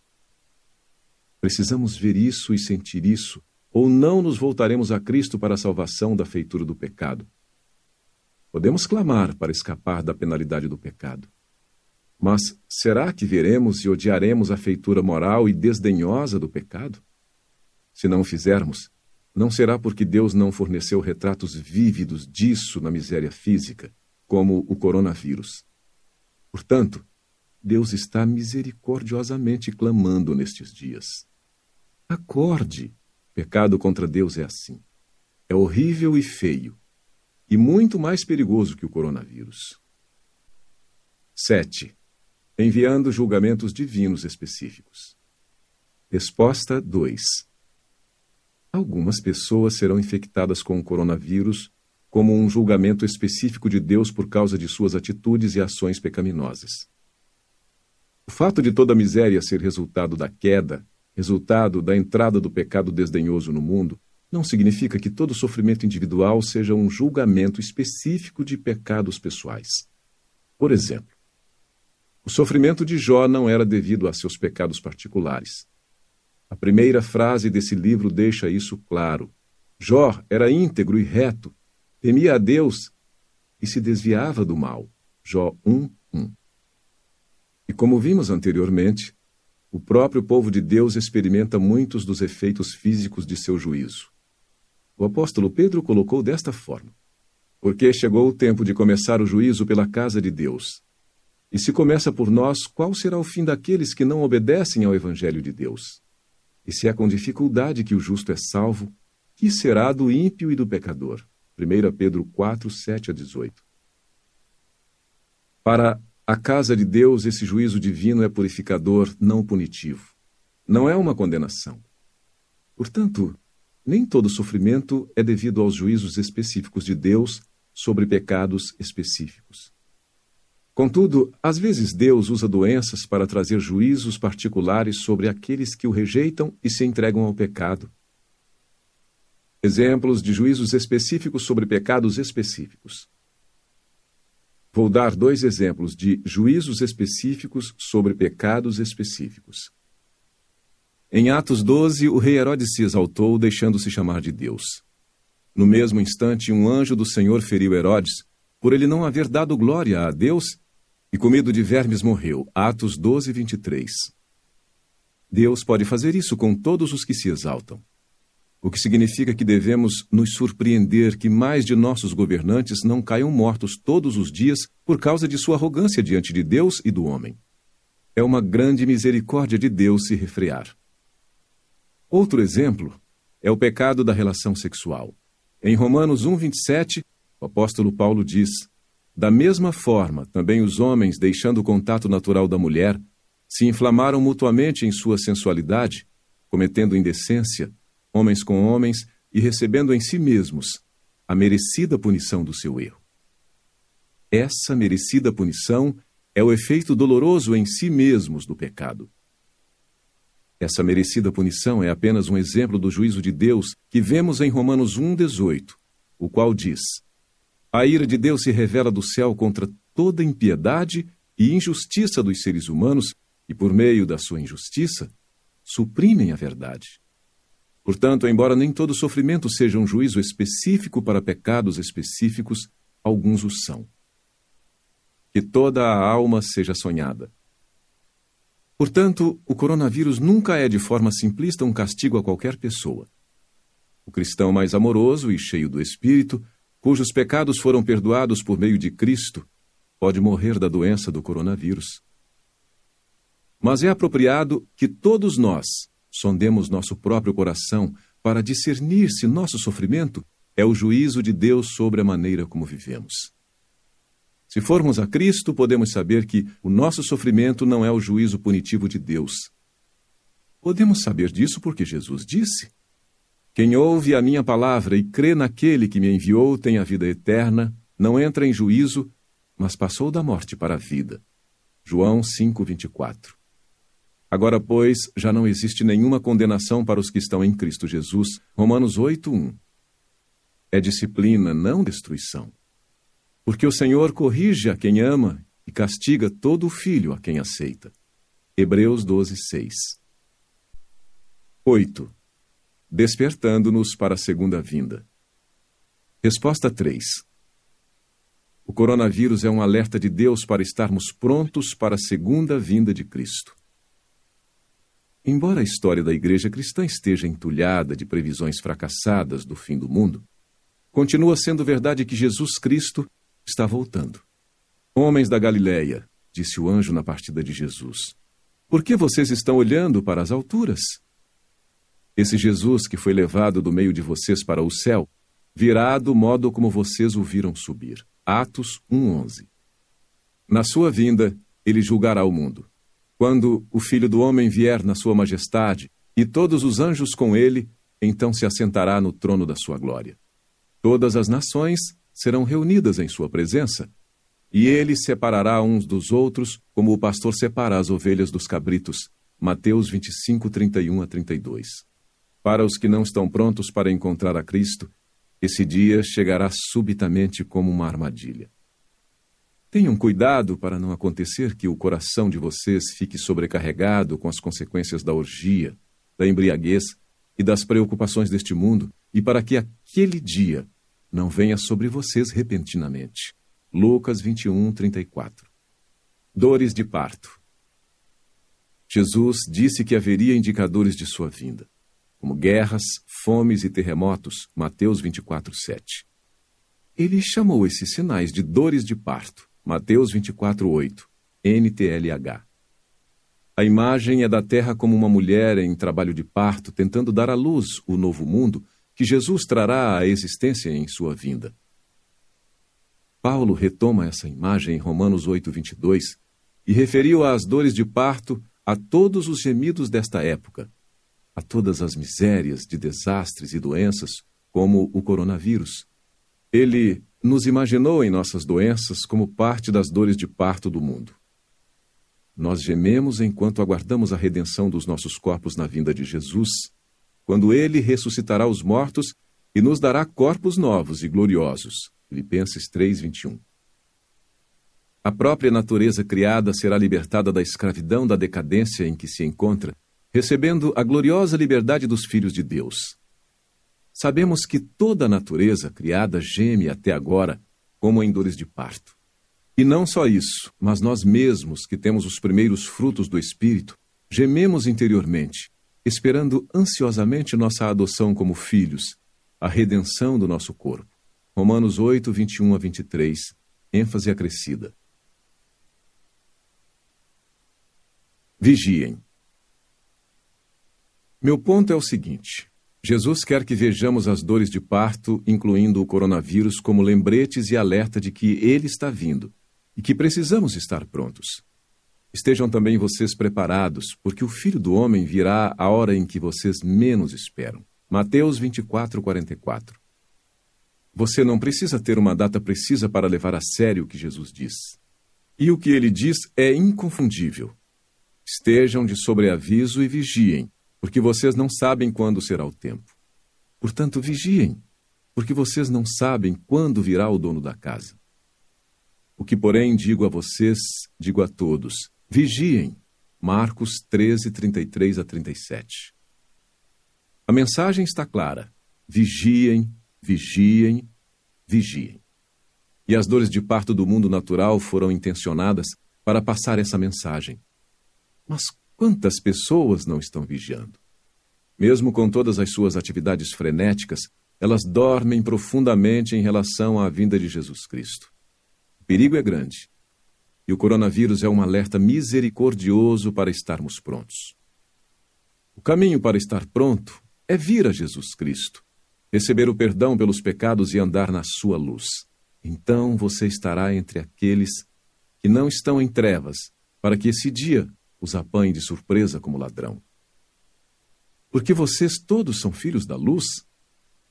Precisamos ver isso e sentir isso, ou não nos voltaremos a Cristo para a salvação da feitura do pecado. Podemos clamar para escapar da penalidade do pecado. Mas será que veremos e odiaremos a feitura moral e desdenhosa do pecado? Se não o fizermos, não será porque Deus não forneceu retratos vívidos disso na miséria física, como o coronavírus. Portanto, Deus está misericordiosamente clamando nestes dias. Acorde! Pecado contra Deus é assim. É horrível e feio, e muito mais perigoso que o coronavírus. 7. Enviando julgamentos divinos específicos. Resposta 2. Algumas pessoas serão infectadas com o coronavírus como um julgamento específico de Deus por causa de suas atitudes e ações pecaminosas. O fato de toda a miséria ser resultado da queda, resultado da entrada do pecado desdenhoso no mundo, não significa que todo sofrimento individual seja um julgamento específico de pecados pessoais. Por exemplo, o sofrimento de Jó não era devido a seus pecados particulares. A primeira frase desse livro deixa isso claro. Jó era íntegro e reto, temia a Deus e se desviava do mal. Jó 1, 1. E como vimos anteriormente, o próprio povo de Deus experimenta muitos dos efeitos físicos de seu juízo. O apóstolo Pedro colocou desta forma: Porque chegou o tempo de começar o juízo pela casa de Deus. E se começa por nós, qual será o fim daqueles que não obedecem ao Evangelho de Deus? E se é com dificuldade que o justo é salvo, que será do ímpio e do pecador? 1 Pedro 4, 7 a 18. Para a casa de Deus, esse juízo divino é purificador, não punitivo. Não é uma condenação. Portanto, nem todo sofrimento é devido aos juízos específicos de Deus sobre pecados específicos. Contudo, às vezes Deus usa doenças para trazer juízos particulares sobre aqueles que o rejeitam e se entregam ao pecado. Exemplos de juízos específicos sobre pecados específicos. Vou dar dois exemplos de juízos específicos sobre pecados específicos. Em Atos 12, o rei Herodes se exaltou, deixando-se chamar de Deus. No mesmo instante, um anjo do Senhor feriu Herodes, por ele não haver dado glória a Deus e comido de vermes morreu. Atos 12, 23. Deus pode fazer isso com todos os que se exaltam. O que significa que devemos nos surpreender que mais de nossos governantes não caiam mortos todos os dias por causa de sua arrogância diante de Deus e do homem. É uma grande misericórdia de Deus se refrear. Outro exemplo é o pecado da relação sexual. Em Romanos 1:27, o apóstolo Paulo diz: da mesma forma, também os homens, deixando o contato natural da mulher, se inflamaram mutuamente em sua sensualidade, cometendo indecência, homens com homens, e recebendo em si mesmos a merecida punição do seu erro. Essa merecida punição é o efeito doloroso em si mesmos do pecado. Essa merecida punição é apenas um exemplo do juízo de Deus que vemos em Romanos 1,18, o qual diz: a ira de Deus se revela do céu contra toda impiedade e injustiça dos seres humanos, e por meio da sua injustiça, suprimem a verdade. Portanto, embora nem todo sofrimento seja um juízo específico para pecados específicos, alguns o são. Que toda a alma seja sonhada. Portanto, o coronavírus nunca é de forma simplista um castigo a qualquer pessoa. O cristão mais amoroso e cheio do espírito cujos pecados foram perdoados por meio de Cristo, pode morrer da doença do coronavírus. Mas é apropriado que todos nós sondemos nosso próprio coração para discernir se nosso sofrimento é o juízo de Deus sobre a maneira como vivemos. Se formos a Cristo, podemos saber que o nosso sofrimento não é o juízo punitivo de Deus. Podemos saber disso porque Jesus disse: quem ouve a minha palavra e crê naquele que me enviou tem a vida eterna, não entra em juízo, mas passou da morte para a vida. João 5:24. Agora, pois, já não existe nenhuma condenação para os que estão em Cristo Jesus. Romanos 8:1. É disciplina, não destruição. Porque o Senhor corrige a quem ama e castiga todo o filho a quem aceita. Hebreus 12:6. 8 despertando-nos para a segunda vinda. Resposta 3. O coronavírus é um alerta de Deus para estarmos prontos para a segunda vinda de Cristo. Embora a história da igreja cristã esteja entulhada de previsões fracassadas do fim do mundo, continua sendo verdade que Jesus Cristo está voltando. Homens da Galileia, disse o anjo na partida de Jesus, por que vocês estão olhando para as alturas? Esse Jesus que foi levado do meio de vocês para o céu, virá do modo como vocês o viram subir. Atos 1:11. Na sua vinda, ele julgará o mundo. Quando o Filho do homem vier na sua majestade e todos os anjos com ele, então se assentará no trono da sua glória. Todas as nações serão reunidas em sua presença, e ele separará uns dos outros, como o pastor separa as ovelhas dos cabritos. Mateus 25, 31 a 32. Para os que não estão prontos para encontrar a Cristo, esse dia chegará subitamente como uma armadilha. Tenham cuidado para não acontecer que o coração de vocês fique sobrecarregado com as consequências da orgia, da embriaguez e das preocupações deste mundo, e para que aquele dia não venha sobre vocês repentinamente. Lucas 21, 34. Dores de parto. Jesus disse que haveria indicadores de sua vinda como guerras, fomes e terremotos, Mateus 24, 7. Ele chamou esses sinais de dores de parto, Mateus 24, 8, NTLH. A imagem é da terra como uma mulher em trabalho de parto tentando dar à luz o novo mundo que Jesus trará à existência em sua vinda. Paulo retoma essa imagem em Romanos 8, 22 e referiu às dores de parto a todos os gemidos desta época, a todas as misérias de desastres e doenças, como o coronavírus. Ele nos imaginou em nossas doenças como parte das dores de parto do mundo. Nós gememos enquanto aguardamos a redenção dos nossos corpos na vinda de Jesus quando ele ressuscitará os mortos e nos dará corpos novos e gloriosos. Filipenses 3:21. A própria natureza criada será libertada da escravidão da decadência em que se encontra, recebendo a gloriosa liberdade dos filhos de Deus. Sabemos que toda a natureza criada geme até agora, como em dores de parto. E não só isso, mas nós mesmos, que temos os primeiros frutos do Espírito, gememos interiormente, esperando ansiosamente nossa adoção como filhos, a redenção do nosso corpo. Romanos 8, 21 a 23, ênfase acrescida. Vigiem. Meu ponto é o seguinte: Jesus quer que vejamos as dores de parto, incluindo o coronavírus, como lembretes e alerta de que ele está vindo e que precisamos estar prontos. Estejam também vocês preparados, porque o Filho do Homem virá a hora em que vocês menos esperam. Mateus 24, 44. Você não precisa ter uma data precisa para levar a sério o que Jesus diz. E o que ele diz é inconfundível. Estejam de sobreaviso e vigiem, porque vocês não sabem quando será o tempo. Portanto, vigiem, porque vocês não sabem quando virá o dono da casa. O que, porém, digo a vocês, digo a todos: Vigiem. Marcos 13, 33 a 37. A mensagem está clara. Vigiem, vigiem, vigiem. E as dores de parto do mundo natural foram intencionadas para passar essa mensagem. Mas quantas pessoas não estão vigiando? Mesmo com todas as suas atividades frenéticas, elas dormem profundamente em relação à vinda de Jesus Cristo. O perigo é grande e o coronavírus é um alerta misericordioso para estarmos prontos. O caminho para estar pronto é vir a Jesus Cristo, receber o perdão pelos pecados e andar na sua luz. Então você estará entre aqueles que não estão em trevas, para que esse dia os apanhe de surpresa como ladrão. Porque vocês todos são filhos da luz.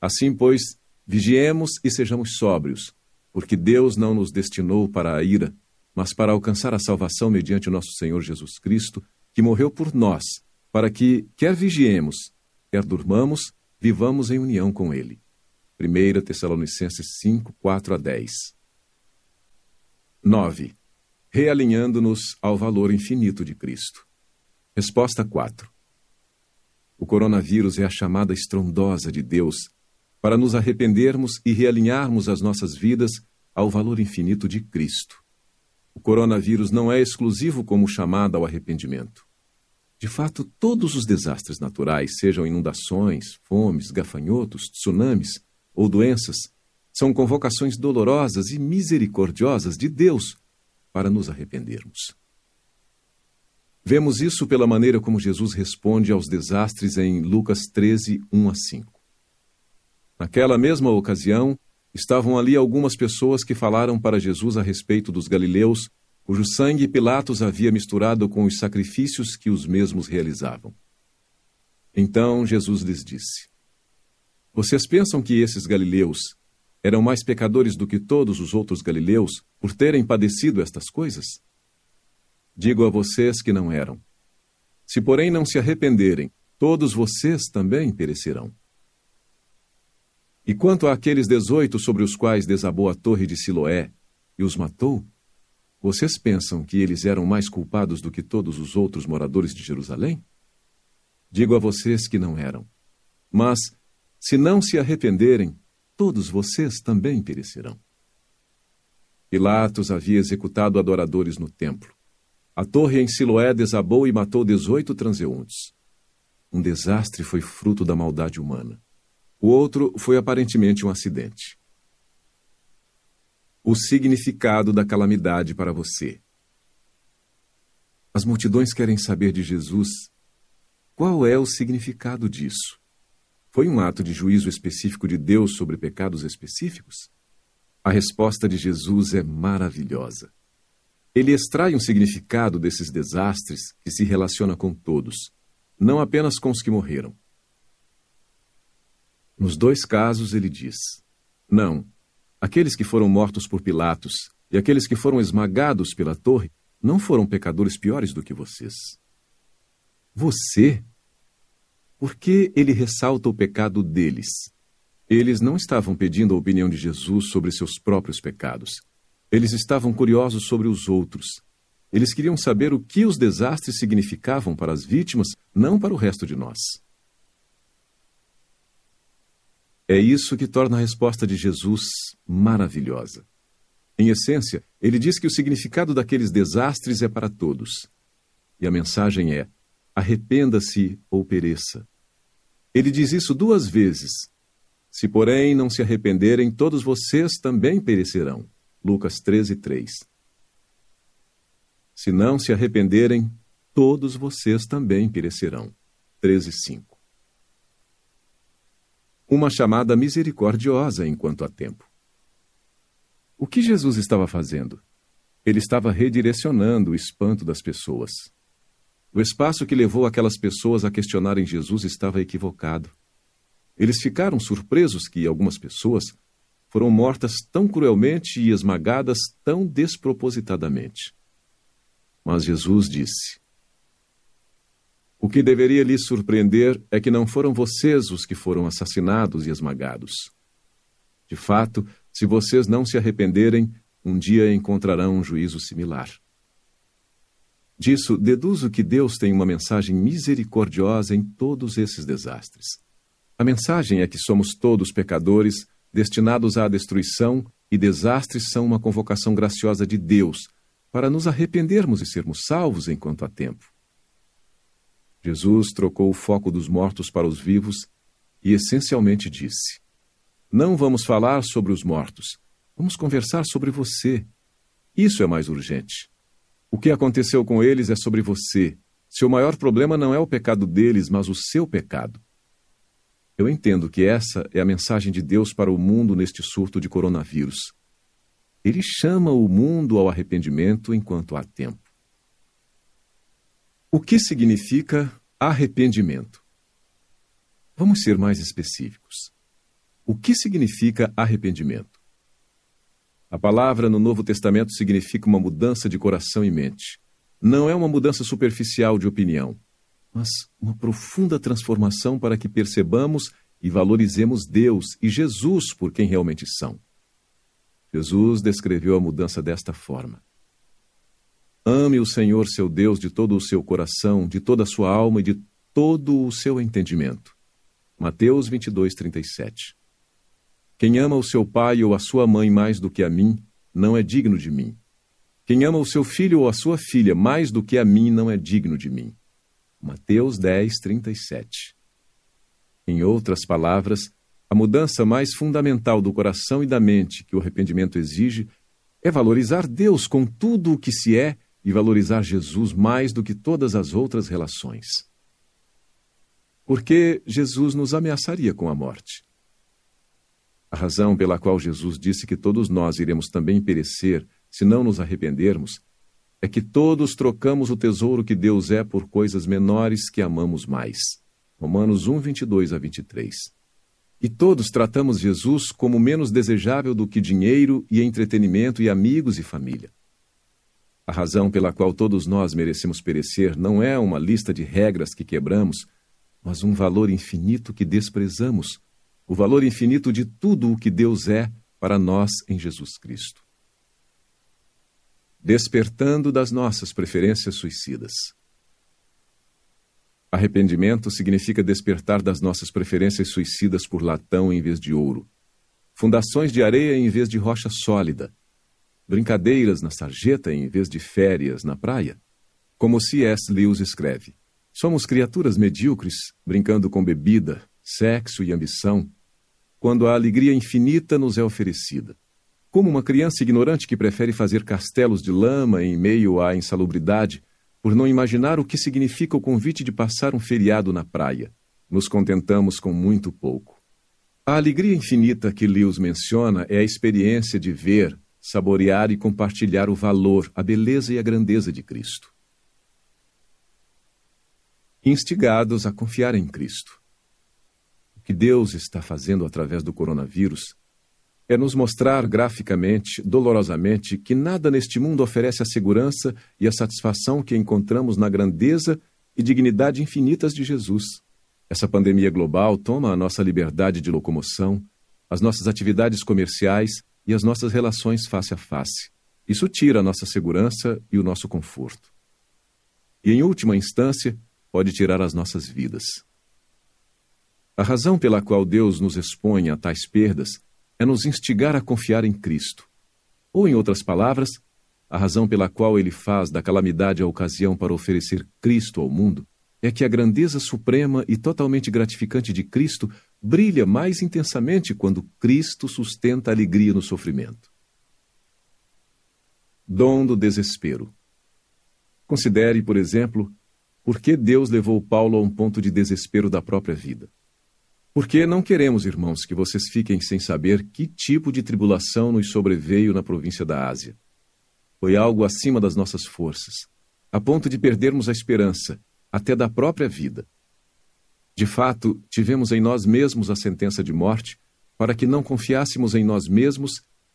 Assim, pois, vigiemos e sejamos sóbrios, porque Deus não nos destinou para a ira, mas para alcançar a salvação mediante nosso Senhor Jesus Cristo, que morreu por nós, para que, quer vigiemos, quer durmamos, vivamos em união com Ele. 1 Tessalonicenses 5, 4 a 10. 9. Realinhando-nos ao valor infinito de Cristo. Resposta 4. O coronavírus é a chamada estrondosa de Deus para nos arrependermos e realinharmos as nossas vidas ao valor infinito de Cristo. O coronavírus não é exclusivo como chamada ao arrependimento. De fato, todos os desastres naturais, sejam inundações, fomes, gafanhotos, tsunamis ou doenças, são convocações dolorosas e misericordiosas de Deus para nos arrependermos. Vemos isso pela maneira como Jesus responde aos desastres em Lucas 13, 1 a 5. Naquela mesma ocasião, estavam ali algumas pessoas que falaram para Jesus a respeito dos galileus, cujo sangue Pilatos havia misturado com os sacrifícios que os mesmos realizavam. Então Jesus lhes disse: Vocês pensam que esses galileus eram mais pecadores do que todos os outros galileus por terem padecido estas coisas? Digo a vocês que não eram. Se, porém, não se arrependerem, todos vocês também perecerão. E quanto àqueles dezoito sobre os quais desabou a torre de Siloé e os matou, vocês pensam que eles eram mais culpados do que todos os outros moradores de Jerusalém? Digo a vocês que não eram. Mas, se não se arrependerem, todos vocês também perecerão. Pilatos havia executado adoradores no templo. A torre em Siloé desabou e matou dezoito transeuntes. Um desastre foi fruto da maldade humana. O outro foi aparentemente um acidente. O significado da calamidade para você. As multidões querem saber de Jesus qual é o significado disso. Foi um ato de juízo específico de Deus sobre pecados específicos? A resposta de Jesus é maravilhosa. Ele extrai um significado desses desastres que se relaciona com todos, não apenas com os que morreram. Nos dois casos, ele diz: Não, aqueles que foram mortos por Pilatos e aqueles que foram esmagados pela torre não foram pecadores piores do que vocês. Você? Por que ele ressalta o pecado deles? Eles não estavam pedindo a opinião de Jesus sobre seus próprios pecados. Eles estavam curiosos sobre os outros. Eles queriam saber o que os desastres significavam para as vítimas, não para o resto de nós. É isso que torna a resposta de Jesus maravilhosa. Em essência, ele diz que o significado daqueles desastres é para todos. E a mensagem é: arrependa-se ou pereça. Ele diz isso duas vezes. Se, porém, não se arrependerem, todos vocês também perecerão. Lucas 13, 3. Se não se arrependerem, todos vocês também perecerão. 13, 5. Uma chamada misericordiosa enquanto há tempo. O que Jesus estava fazendo? Ele estava redirecionando o espanto das pessoas. O espaço que levou aquelas pessoas a questionarem Jesus estava equivocado. Eles ficaram surpresos que algumas pessoas foram mortas tão cruelmente e esmagadas tão despropositadamente. Mas Jesus disse: O que deveria lhes surpreender é que não foram vocês os que foram assassinados e esmagados. De fato, se vocês não se arrependerem, um dia encontrarão um juízo similar. Disso, deduzo que Deus tem uma mensagem misericordiosa em todos esses desastres. A mensagem é que somos todos pecadores destinados à destruição, e desastres são uma convocação graciosa de Deus para nos arrependermos e sermos salvos enquanto há tempo. Jesus trocou o foco dos mortos para os vivos e essencialmente disse: Não vamos falar sobre os mortos, vamos conversar sobre você. Isso é mais urgente. O que aconteceu com eles é sobre você. Seu maior problema não é o pecado deles, mas o seu pecado. Eu entendo que essa é a mensagem de Deus para o mundo neste surto de coronavírus. Ele chama o mundo ao arrependimento enquanto há tempo. O que significa arrependimento? Vamos ser mais específicos. O que significa arrependimento? A palavra no Novo Testamento significa uma mudança de coração e mente. Não é uma mudança superficial de opinião mas uma profunda transformação para que percebamos e valorizemos Deus e Jesus por quem realmente são. Jesus descreveu a mudança desta forma: Ame o Senhor seu Deus de todo o seu coração, de toda a sua alma e de todo o seu entendimento. Mateus 22, 37. Quem ama o seu pai ou a sua mãe mais do que a mim, não é digno de mim. Quem ama o seu filho ou a sua filha mais do que a mim, não é digno de mim. Mateus 10, 37. Em outras palavras, a mudança mais fundamental do coração e da mente que o arrependimento exige é valorizar Deus com tudo o que se é e valorizar Jesus mais do que todas as outras relações. Porque Jesus nos ameaçaria com a morte. A razão pela qual Jesus disse que todos nós iremos também perecer se não nos arrependermos é que todos trocamos o tesouro que Deus é por coisas menores que amamos mais. Romanos 1, 22 a 23. E todos tratamos Jesus como menos desejável do que dinheiro e entretenimento e amigos e família. A razão pela qual todos nós merecemos perecer não é uma lista de regras que quebramos, mas um valor infinito que desprezamos, o valor infinito de tudo o que Deus é para nós em Jesus Cristo despertando das nossas preferências suicidas. Arrependimento significa despertar das nossas preferências suicidas por latão em vez de ouro, fundações de areia em vez de rocha sólida, brincadeiras na sarjeta em vez de férias na praia. Como C.S. Lewis escreve: Somos criaturas medíocres, brincando com bebida, sexo e ambição, quando a alegria infinita nos é oferecida. Como uma criança ignorante que prefere fazer castelos de lama em meio à insalubridade, por não imaginar o que significa o convite de passar um feriado na praia. nos contentamos com muito pouco. A alegria infinita que Lewis menciona é a experiência de ver, saborear e compartilhar o valor, a beleza e a grandeza de Cristo. Instigados a confiar em Cristo. Que Deus está fazendo através do coronavírus é nos mostrar graficamente, dolorosamente, que nada neste mundo oferece a segurança e a satisfação que encontramos na grandeza e dignidade infinitas de Jesus. Essa pandemia global toma a nossa liberdade de locomoção, as nossas atividades comerciais e as nossas relações face a face. Isso tira a nossa segurança e o nosso conforto. E, em última instância, pode tirar as nossas vidas. A razão pela qual Deus nos expõe a tais perdas é nos instigar a confiar em Cristo. Ou, em outras palavras, a razão pela qual ele faz da calamidade a ocasião para oferecer Cristo ao mundo é que a grandeza suprema e totalmente gratificante de Cristo brilha mais intensamente quando Cristo sustenta a alegria no sofrimento. Dom do desespero. Considere, por exemplo, por que Deus levou Paulo a um ponto de desespero da própria vida. Porque não queremos, irmãos, que vocês fiquem sem saber que tipo de tribulação nos sobreveio na província da Ásia. Foi algo acima das nossas forças, a ponto de perdermos a esperança, até da própria vida. De fato, tivemos em nós mesmos a sentença de morte, para que não confiássemos em nós mesmos,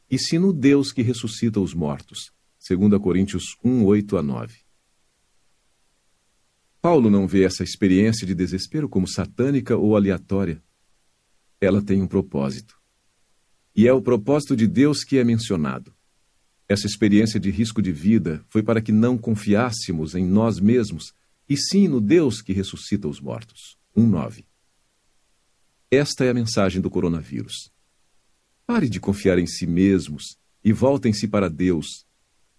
e sim no Deus que ressuscita os mortos. 2 Coríntios 1, 8 a 9. Paulo não vê essa experiência de desespero como satânica ou aleatória ela tem um propósito. E é o propósito de Deus que é mencionado. Essa experiência de risco de vida foi para que não confiássemos em nós mesmos, e sim no Deus que ressuscita os mortos. 1.9 Esta é a mensagem do coronavírus. Pare de confiar em si mesmos e voltem-se para Deus.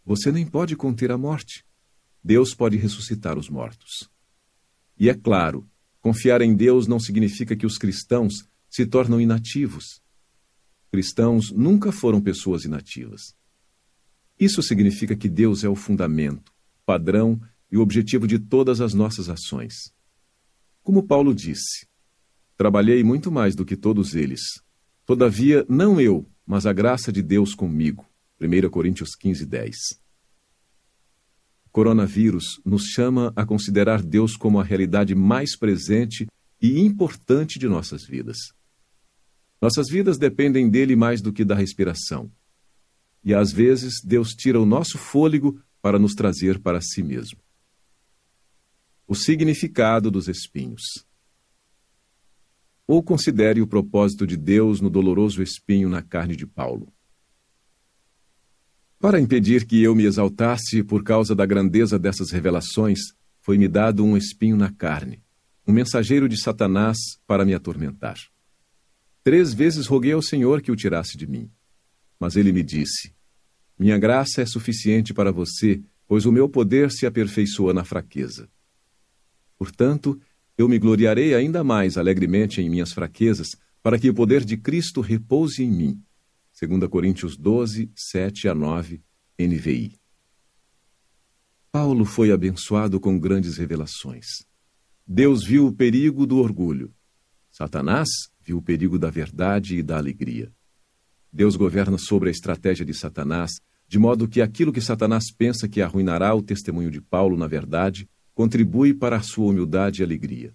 Você nem pode conter a morte. Deus pode ressuscitar os mortos. E é claro, confiar em Deus não significa que os cristãos se tornam inativos. Cristãos nunca foram pessoas inativas. Isso significa que Deus é o fundamento, padrão e objetivo de todas as nossas ações. Como Paulo disse, trabalhei muito mais do que todos eles. Todavia, não eu, mas a graça de Deus comigo. 1 Coríntios 15, 10. Coronavírus nos chama a considerar Deus como a realidade mais presente e importante de nossas vidas. Nossas vidas dependem dele mais do que da respiração. E às vezes Deus tira o nosso fôlego para nos trazer para si mesmo. O significado dos espinhos. Ou considere o propósito de Deus no doloroso espinho na carne de Paulo. Para impedir que eu me exaltasse por causa da grandeza dessas revelações, foi-me dado um espinho na carne, um mensageiro de Satanás para me atormentar. Três vezes roguei ao Senhor que o tirasse de mim. Mas ele me disse: Minha graça é suficiente para você, pois o meu poder se aperfeiçoa na fraqueza. Portanto, eu me gloriarei ainda mais alegremente em minhas fraquezas, para que o poder de Cristo repouse em mim. 2 Coríntios 12, 7 a 9, NVI. Paulo foi abençoado com grandes revelações. Deus viu o perigo do orgulho. Satanás viu o perigo da verdade e da alegria. Deus governa sobre a estratégia de Satanás, de modo que aquilo que Satanás pensa que arruinará o testemunho de Paulo na verdade, contribui para a sua humildade e alegria.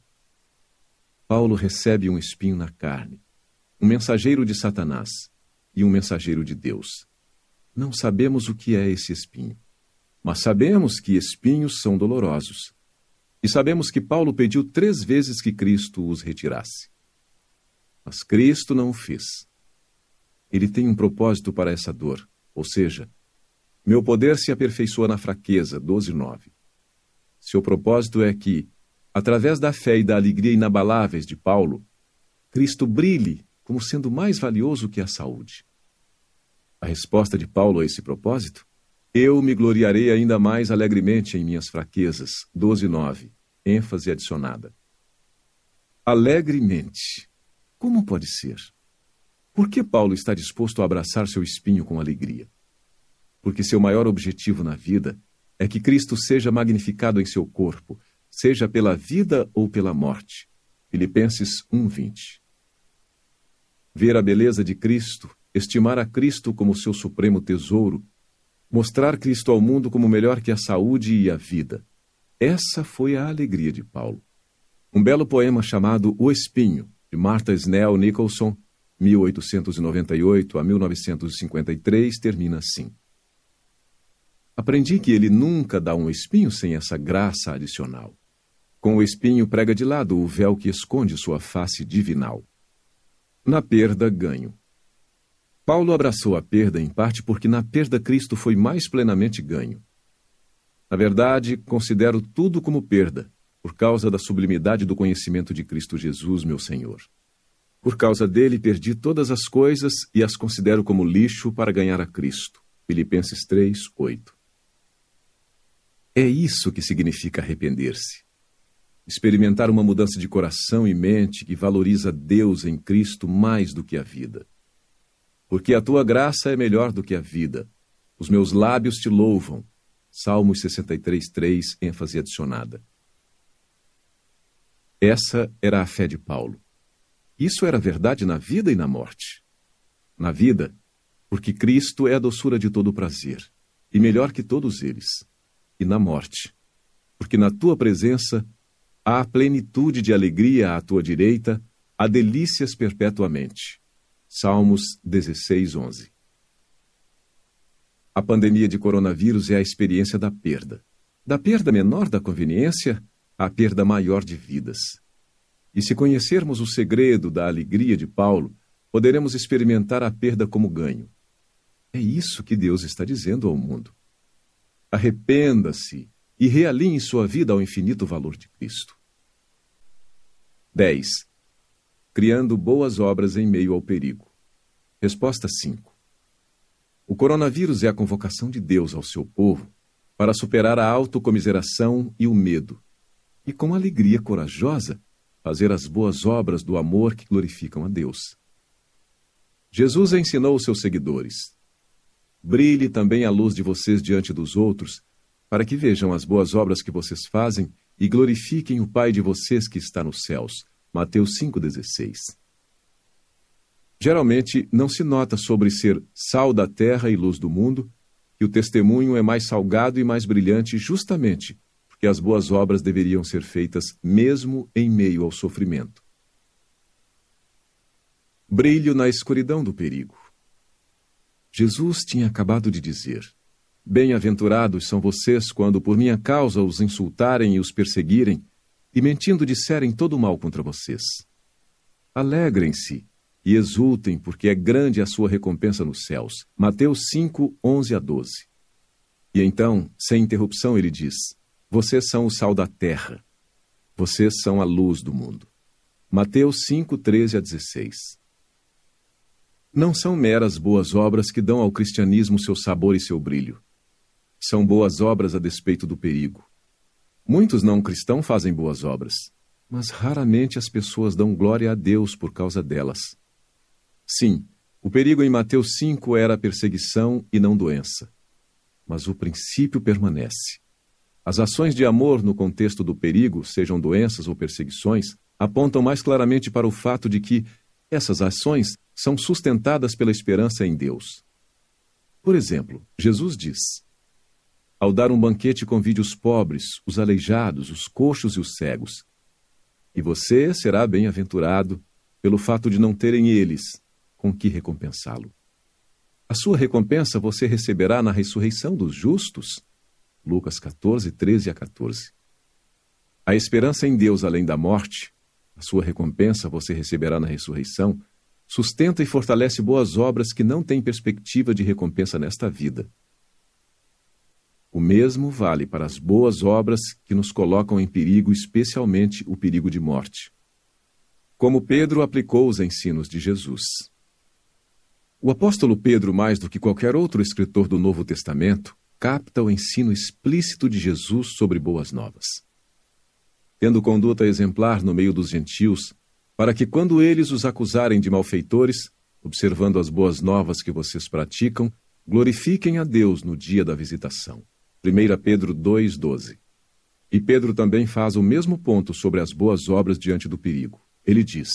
Paulo recebe um espinho na carne, um mensageiro de Satanás e um mensageiro de Deus. Não sabemos o que é esse espinho, mas sabemos que espinhos são dolorosos. E sabemos que Paulo pediu três vezes que Cristo os retirasse. Mas Cristo não o fez. Ele tem um propósito para essa dor, ou seja, meu poder se aperfeiçoa na fraqueza, 12:9. Seu propósito é que, através da fé e da alegria inabaláveis de Paulo, Cristo brilhe como sendo mais valioso que a saúde. A resposta de Paulo a esse propósito? Eu me gloriarei ainda mais alegremente em minhas fraquezas, 12:9. ênfase adicionada. Alegremente. Como pode ser? Por que Paulo está disposto a abraçar seu espinho com alegria? Porque seu maior objetivo na vida é que Cristo seja magnificado em seu corpo, seja pela vida ou pela morte. Filipenses 1:20. Ver a beleza de Cristo, estimar a Cristo como seu supremo tesouro, mostrar Cristo ao mundo como melhor que a saúde e a vida. Essa foi a alegria de Paulo. Um belo poema chamado O Espinho, de Martha Snell Nicholson, 1898 a 1953, termina assim. Aprendi que ele nunca dá um espinho sem essa graça adicional. Com o espinho prega de lado o véu que esconde sua face divinal. Na perda, ganho. Paulo abraçou a perda em parte porque na perda Cristo foi mais plenamente ganho. Na verdade, considero tudo como perda, por causa da sublimidade do conhecimento de Cristo Jesus, meu Senhor. Por causa dele, perdi todas as coisas e as considero como lixo para ganhar a Cristo. Filipenses 3, 8. É isso que significa arrepender-se. Experimentar uma mudança de coração e mente que valoriza Deus em Cristo mais do que a vida. Porque a tua graça é melhor do que a vida. Os meus lábios te louvam. Salmos 63, 3, ênfase adicionada. Essa era a fé de Paulo. Isso era verdade na vida e na morte. Na vida, porque Cristo é a doçura de todo prazer, e melhor que todos eles e na morte. Porque na tua presença há plenitude de alegria à tua direita, há delícias perpetuamente. Salmos 16, 11. A pandemia de coronavírus é a experiência da perda. Da perda menor da conveniência à perda maior de vidas. E se conhecermos o segredo da alegria de Paulo, poderemos experimentar a perda como ganho. É isso que Deus está dizendo ao mundo. Arrependa-se e realinhe sua vida ao infinito valor de Cristo. 10. Criando boas obras em meio ao perigo. Resposta 5. O coronavírus é a convocação de Deus ao seu povo para superar a autocomiseração e o medo, e com alegria corajosa fazer as boas obras do amor que glorificam a Deus. Jesus ensinou os seus seguidores: Brilhe também a luz de vocês diante dos outros, para que vejam as boas obras que vocês fazem e glorifiquem o Pai de vocês que está nos céus. Mateus 5,16. Geralmente não se nota sobre ser sal da terra e luz do mundo que o testemunho é mais salgado e mais brilhante justamente porque as boas obras deveriam ser feitas mesmo em meio ao sofrimento. Brilho na escuridão do perigo. Jesus tinha acabado de dizer: Bem-aventurados são vocês quando por minha causa os insultarem e os perseguirem, e mentindo disserem todo mal contra vocês. Alegrem-se e exultem, porque é grande a sua recompensa nos céus. Mateus 5, 11 a 12. E então, sem interrupção, ele diz: Vocês são o sal da terra. Vocês são a luz do mundo. Mateus 5, 13 a 16. Não são meras boas obras que dão ao cristianismo seu sabor e seu brilho. São boas obras a despeito do perigo. Muitos não cristãos fazem boas obras, mas raramente as pessoas dão glória a Deus por causa delas. Sim, o perigo em Mateus 5 era a perseguição e não doença. Mas o princípio permanece. As ações de amor no contexto do perigo, sejam doenças ou perseguições, apontam mais claramente para o fato de que essas ações são sustentadas pela esperança em Deus. Por exemplo, Jesus diz: Ao dar um banquete, convide os pobres, os aleijados, os coxos e os cegos. E você será bem-aventurado pelo fato de não terem eles com que recompensá-lo. A sua recompensa você receberá na ressurreição dos justos. Lucas 14, 13 a 14. A esperança em Deus além da morte, a sua recompensa você receberá na ressurreição, sustenta e fortalece boas obras que não têm perspectiva de recompensa nesta vida. O mesmo vale para as boas obras que nos colocam em perigo, especialmente o perigo de morte. Como Pedro aplicou os ensinos de Jesus. O apóstolo Pedro, mais do que qualquer outro escritor do Novo Testamento, capta o ensino explícito de Jesus sobre boas novas. Tendo conduta exemplar no meio dos gentios, para que quando eles os acusarem de malfeitores, observando as boas novas que vocês praticam, glorifiquem a Deus no dia da visitação. 1 Pedro 2,12 E Pedro também faz o mesmo ponto sobre as boas obras diante do perigo. Ele diz: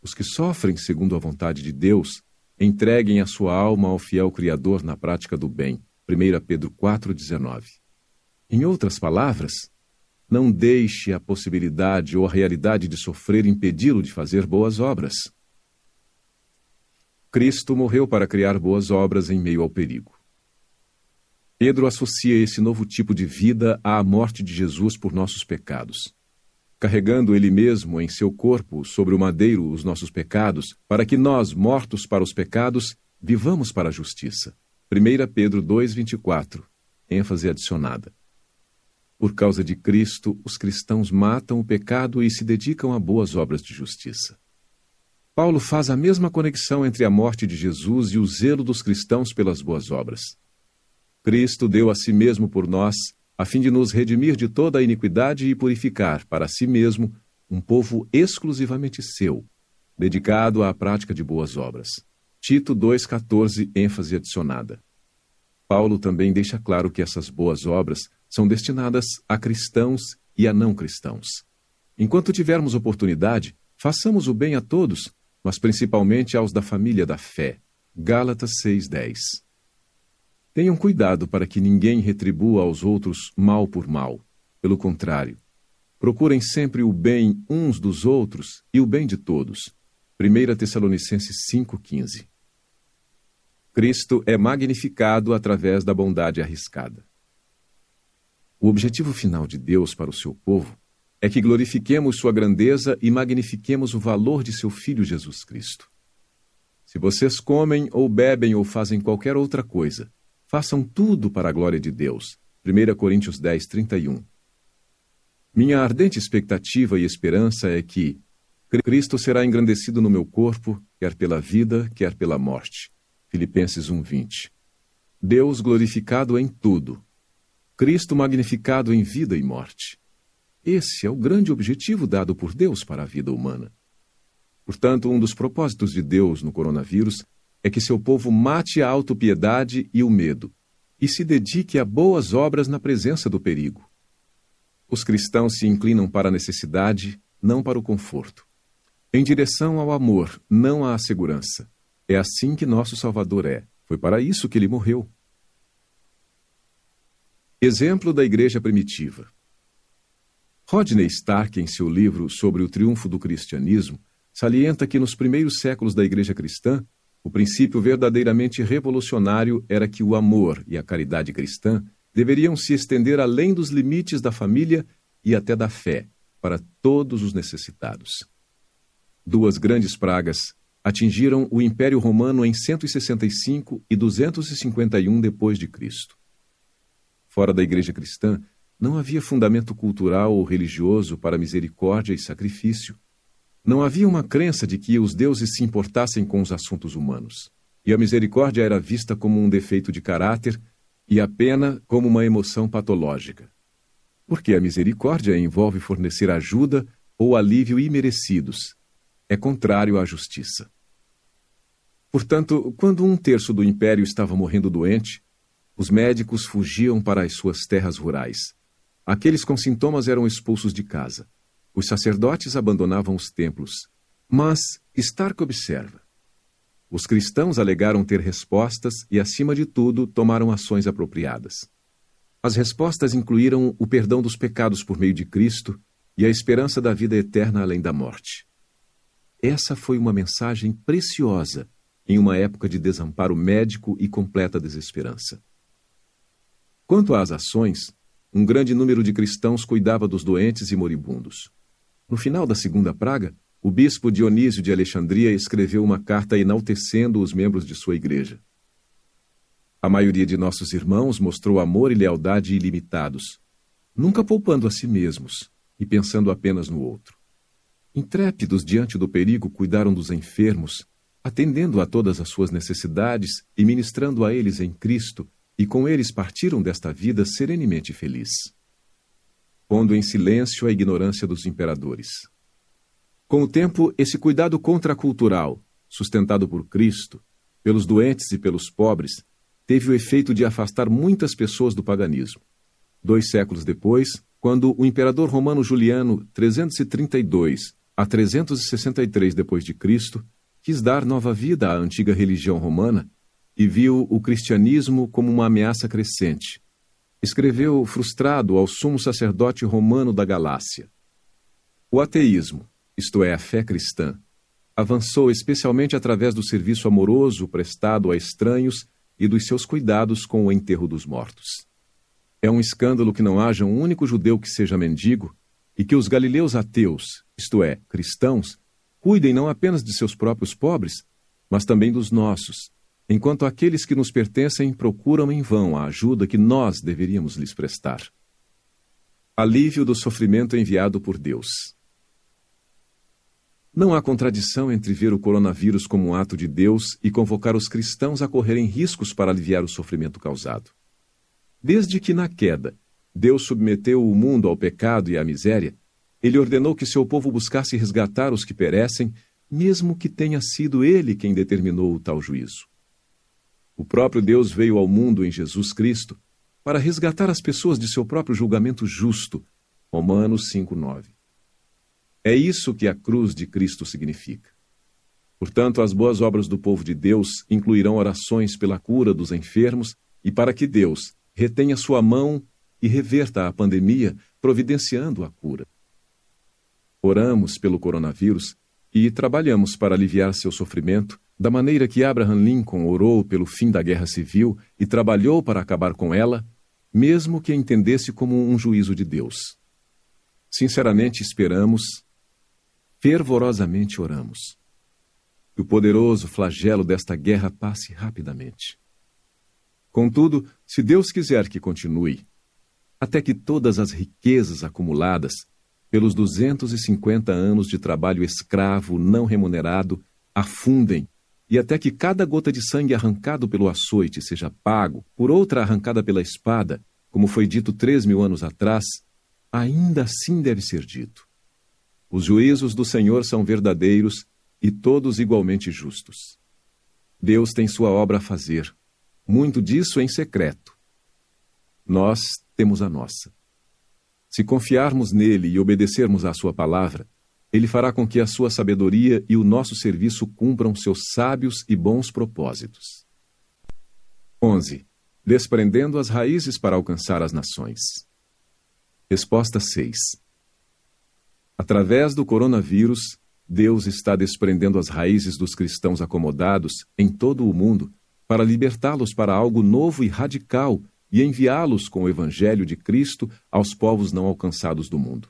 Os que sofrem segundo a vontade de Deus, entreguem a sua alma ao fiel Criador na prática do bem. 1 Pedro 4,19. Em outras palavras, não deixe a possibilidade ou a realidade de sofrer impedi-lo de fazer boas obras. Cristo morreu para criar boas obras em meio ao perigo. Pedro associa esse novo tipo de vida à morte de Jesus por nossos pecados. Carregando ele mesmo em seu corpo sobre o madeiro os nossos pecados, para que nós, mortos para os pecados, vivamos para a justiça. 1 Pedro 2,24, ênfase adicionada. Por causa de Cristo, os cristãos matam o pecado e se dedicam a boas obras de justiça. Paulo faz a mesma conexão entre a morte de Jesus e o zelo dos cristãos pelas boas obras. Cristo deu a si mesmo por nós, a fim de nos redimir de toda a iniquidade e purificar para si mesmo um povo exclusivamente seu, dedicado à prática de boas obras. Tito 2,14, ênfase adicionada. Paulo também deixa claro que essas boas obras são destinadas a cristãos e a não cristãos. Enquanto tivermos oportunidade, façamos o bem a todos, mas principalmente aos da família da fé. Gálatas 6,10 Tenham cuidado para que ninguém retribua aos outros mal por mal. Pelo contrário, procurem sempre o bem uns dos outros e o bem de todos. 1 Tessalonicenses 5,15 Cristo é magnificado através da bondade arriscada. O objetivo final de Deus para o seu povo é que glorifiquemos sua grandeza e magnifiquemos o valor de seu Filho Jesus Cristo. Se vocês comem ou bebem ou fazem qualquer outra coisa, Façam tudo para a glória de Deus. 1 Coríntios 10, 31. Minha ardente expectativa e esperança é que Cristo será engrandecido no meu corpo, quer pela vida, quer pela morte. Filipenses 1, 20. Deus glorificado em tudo. Cristo magnificado em vida e morte. Esse é o grande objetivo dado por Deus para a vida humana. Portanto, um dos propósitos de Deus no coronavírus é que seu povo mate a autopiedade e o medo, e se dedique a boas obras na presença do perigo. Os cristãos se inclinam para a necessidade, não para o conforto. Em direção ao amor, não à segurança. É assim que nosso Salvador é. Foi para isso que ele morreu. Exemplo da Igreja Primitiva. Rodney Stark, em seu livro sobre o triunfo do cristianismo, salienta que nos primeiros séculos da Igreja cristã, o princípio verdadeiramente revolucionário era que o amor e a caridade cristã deveriam se estender além dos limites da família e até da fé, para todos os necessitados. Duas grandes pragas atingiram o Império Romano em 165 e 251 depois de Cristo. Fora da Igreja cristã, não havia fundamento cultural ou religioso para misericórdia e sacrifício, não havia uma crença de que os deuses se importassem com os assuntos humanos, e a misericórdia era vista como um defeito de caráter e a pena como uma emoção patológica. Porque a misericórdia envolve fornecer ajuda ou alívio imerecidos. É contrário à justiça. Portanto, quando um terço do império estava morrendo doente, os médicos fugiam para as suas terras rurais. Aqueles com sintomas eram expulsos de casa. Os sacerdotes abandonavam os templos. Mas Stark observa. Os cristãos alegaram ter respostas e, acima de tudo, tomaram ações apropriadas. As respostas incluíram o perdão dos pecados por meio de Cristo e a esperança da vida eterna além da morte. Essa foi uma mensagem preciosa em uma época de desamparo médico e completa desesperança. Quanto às ações, um grande número de cristãos cuidava dos doentes e moribundos. No final da segunda praga, o bispo Dionísio de Alexandria escreveu uma carta enaltecendo os membros de sua igreja. A maioria de nossos irmãos mostrou amor e lealdade ilimitados, nunca poupando a si mesmos e pensando apenas no outro. Intrépidos diante do perigo, cuidaram dos enfermos, atendendo a todas as suas necessidades e ministrando a eles em Cristo, e com eles partiram desta vida serenemente feliz pondo em silêncio a ignorância dos imperadores. Com o tempo, esse cuidado contracultural, sustentado por Cristo, pelos doentes e pelos pobres, teve o efeito de afastar muitas pessoas do paganismo. Dois séculos depois, quando o imperador romano Juliano, 332 a 363 d.C., quis dar nova vida à antiga religião romana e viu o cristianismo como uma ameaça crescente. Escreveu frustrado ao sumo sacerdote romano da Galácia. O ateísmo, isto é, a fé cristã, avançou especialmente através do serviço amoroso prestado a estranhos e dos seus cuidados com o enterro dos mortos. É um escândalo que não haja um único judeu que seja mendigo e que os galileus ateus, isto é, cristãos, cuidem não apenas de seus próprios pobres, mas também dos nossos, enquanto aqueles que nos pertencem procuram em vão a ajuda que nós deveríamos lhes prestar. Alívio do sofrimento enviado por Deus. Não há contradição entre ver o coronavírus como um ato de Deus e convocar os cristãos a correrem riscos para aliviar o sofrimento causado. Desde que, na queda, Deus submeteu o mundo ao pecado e à miséria, ele ordenou que seu povo buscasse resgatar os que perecem, mesmo que tenha sido ele quem determinou o tal juízo. O próprio Deus veio ao mundo em Jesus Cristo para resgatar as pessoas de seu próprio julgamento justo. Romanos 5:9. É isso que a cruz de Cristo significa. Portanto, as boas obras do povo de Deus incluirão orações pela cura dos enfermos e para que Deus retenha sua mão e reverta a pandemia, providenciando a cura. Oramos pelo coronavírus e trabalhamos para aliviar seu sofrimento, da maneira que Abraham Lincoln orou pelo fim da guerra civil e trabalhou para acabar com ela, mesmo que entendesse como um juízo de Deus. Sinceramente esperamos fervorosamente oramos. Que o poderoso flagelo desta guerra passe rapidamente. Contudo, se Deus quiser que continue, até que todas as riquezas acumuladas pelos 250 anos de trabalho escravo não remunerado afundem, e até que cada gota de sangue arrancado pelo açoite seja pago por outra arrancada pela espada, como foi dito três mil anos atrás, ainda assim deve ser dito. Os juízos do Senhor são verdadeiros e todos igualmente justos. Deus tem sua obra a fazer, muito disso em secreto. Nós temos a nossa. Se confiarmos nele e obedecermos à sua palavra, ele fará com que a sua sabedoria e o nosso serviço cumpram seus sábios e bons propósitos. 11. Desprendendo as raízes para alcançar as nações. Resposta 6. Através do coronavírus, Deus está desprendendo as raízes dos cristãos acomodados em todo o mundo para libertá-los para algo novo e radical e enviá-los com o Evangelho de Cristo aos povos não alcançados do mundo.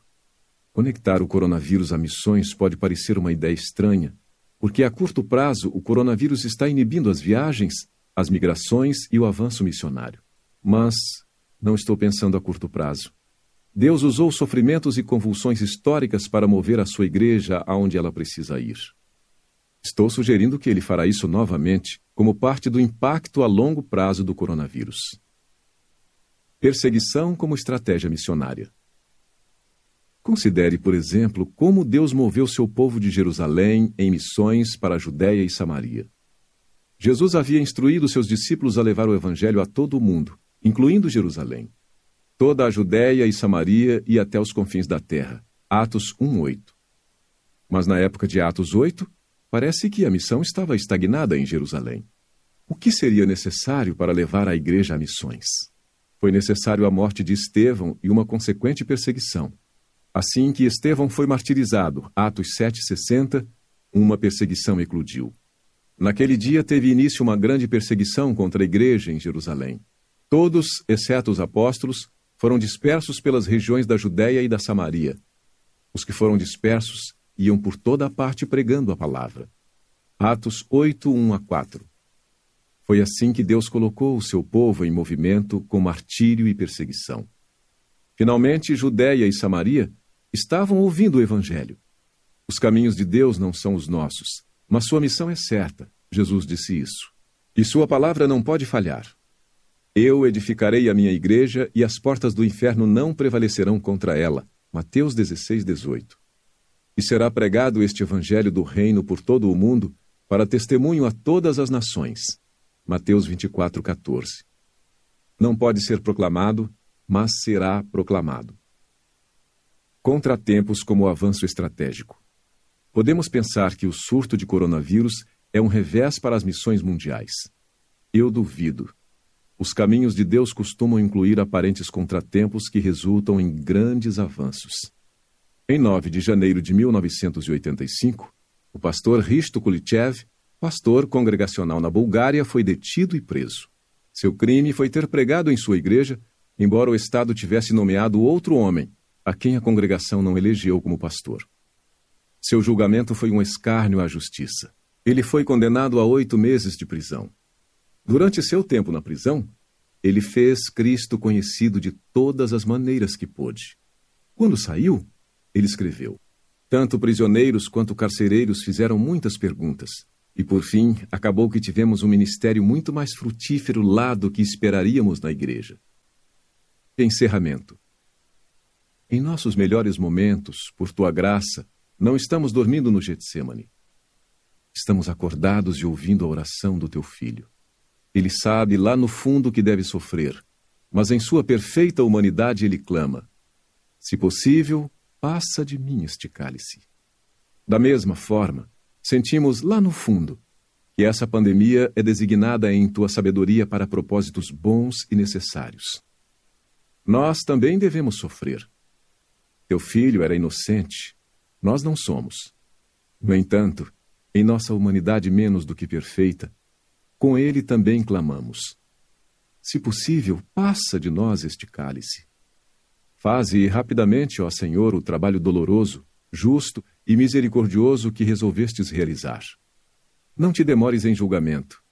Conectar o coronavírus a missões pode parecer uma ideia estranha, porque a curto prazo o coronavírus está inibindo as viagens, as migrações e o avanço missionário. Mas não estou pensando a curto prazo. Deus usou sofrimentos e convulsões históricas para mover a sua igreja aonde ela precisa ir. Estou sugerindo que ele fará isso novamente, como parte do impacto a longo prazo do coronavírus. Perseguição como estratégia missionária. Considere, por exemplo, como Deus moveu seu povo de Jerusalém em missões para a Judéia e Samaria. Jesus havia instruído seus discípulos a levar o evangelho a todo o mundo, incluindo Jerusalém toda a Judéia e Samaria e até os confins da terra. Atos 1:8. Mas na época de Atos 8, parece que a missão estava estagnada em Jerusalém. O que seria necessário para levar a igreja a missões? Foi necessário a morte de Estevão e uma consequente perseguição. Assim que Estevão foi martirizado, Atos 7:60, uma perseguição eclodiu. Naquele dia teve início uma grande perseguição contra a igreja em Jerusalém. Todos, exceto os apóstolos, foram dispersos pelas regiões da Judéia e da Samaria. Os que foram dispersos iam por toda a parte pregando a palavra. Atos 8, 1 a 4. Foi assim que Deus colocou o seu povo em movimento com martírio e perseguição. Finalmente, Judéia e Samaria estavam ouvindo o Evangelho. Os caminhos de Deus não são os nossos, mas sua missão é certa. Jesus disse isso. E sua palavra não pode falhar. Eu edificarei a minha igreja e as portas do inferno não prevalecerão contra ela. Mateus 16, 18. E será pregado este evangelho do reino por todo o mundo para testemunho a todas as nações. Mateus 24, 14. Não pode ser proclamado, mas será proclamado. Contratempos como avanço estratégico. Podemos pensar que o surto de coronavírus é um revés para as missões mundiais. Eu duvido. Os caminhos de Deus costumam incluir aparentes contratempos que resultam em grandes avanços. Em 9 de janeiro de 1985, o pastor Risto Kulichev, pastor congregacional na Bulgária, foi detido e preso. Seu crime foi ter pregado em sua igreja, embora o Estado tivesse nomeado outro homem, a quem a congregação não elegeu como pastor. Seu julgamento foi um escárnio à justiça. Ele foi condenado a oito meses de prisão. Durante seu tempo na prisão, ele fez Cristo conhecido de todas as maneiras que pôde. Quando saiu, ele escreveu: Tanto prisioneiros quanto carcereiros fizeram muitas perguntas, e por fim acabou que tivemos um ministério muito mais frutífero lá do que esperaríamos na igreja. Encerramento. Em nossos melhores momentos, por tua graça, não estamos dormindo no Getsemane. Estamos acordados e ouvindo a oração do teu filho. Ele sabe lá no fundo que deve sofrer, mas em sua perfeita humanidade ele clama: Se possível, passa de mim este cálice. Da mesma forma, sentimos lá no fundo que essa pandemia é designada em tua sabedoria para propósitos bons e necessários. Nós também devemos sofrer. Teu filho era inocente, nós não somos. No entanto, em nossa humanidade menos do que perfeita, com ele também clamamos. Se possível, passa de nós este cálice. Faze rapidamente, ó Senhor, o trabalho doloroso, justo e misericordioso que resolvestes realizar. Não te demores em julgamento.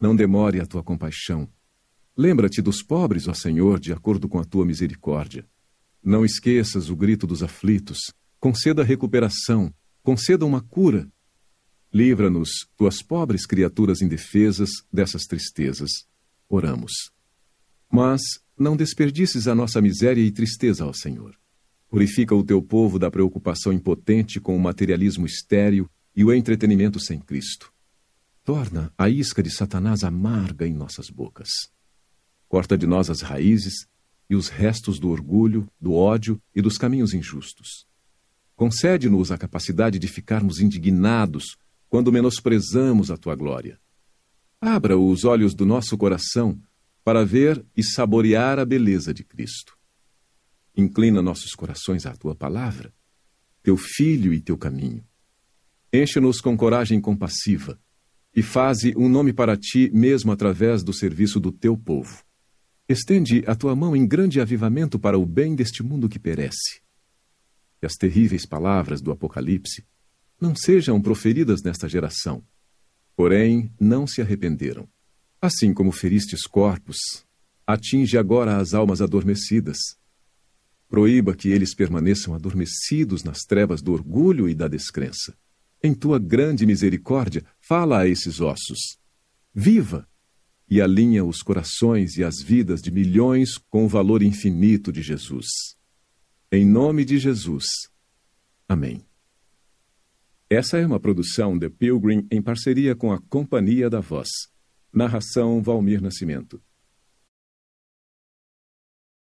Não demore a tua compaixão. Lembra-te dos pobres, ó Senhor, de acordo com a tua misericórdia. Não esqueças o grito dos aflitos. Conceda recuperação. Conceda uma cura Livra-nos, tuas pobres criaturas indefesas, dessas tristezas. Oramos. Mas não desperdices a nossa miséria e tristeza ao Senhor. Purifica o teu povo da preocupação impotente com o materialismo estéril e o entretenimento sem Cristo. Torna a isca de Satanás amarga em nossas bocas. Corta de nós as raízes e os restos do orgulho, do ódio e dos caminhos injustos. Concede-nos a capacidade de ficarmos indignados quando menosprezamos a tua glória. Abra os olhos do nosso coração para ver e saborear a beleza de Cristo. Inclina nossos corações à tua palavra, teu filho e teu caminho. Enche-nos com coragem compassiva e faze um nome para ti mesmo através do serviço do teu povo. Estende a tua mão em grande avivamento para o bem deste mundo que perece. E as terríveis palavras do Apocalipse não sejam proferidas nesta geração. Porém, não se arrependeram. Assim como feristes corpos, atinge agora as almas adormecidas. Proíba que eles permaneçam adormecidos nas trevas do orgulho e da descrença. Em tua grande misericórdia, fala a esses ossos. Viva! E alinha os corações e as vidas de milhões com o valor infinito de Jesus. Em nome de Jesus. Amém. Essa é uma produção de Pilgrim em parceria com a Companhia da Voz. Narração Valmir Nascimento.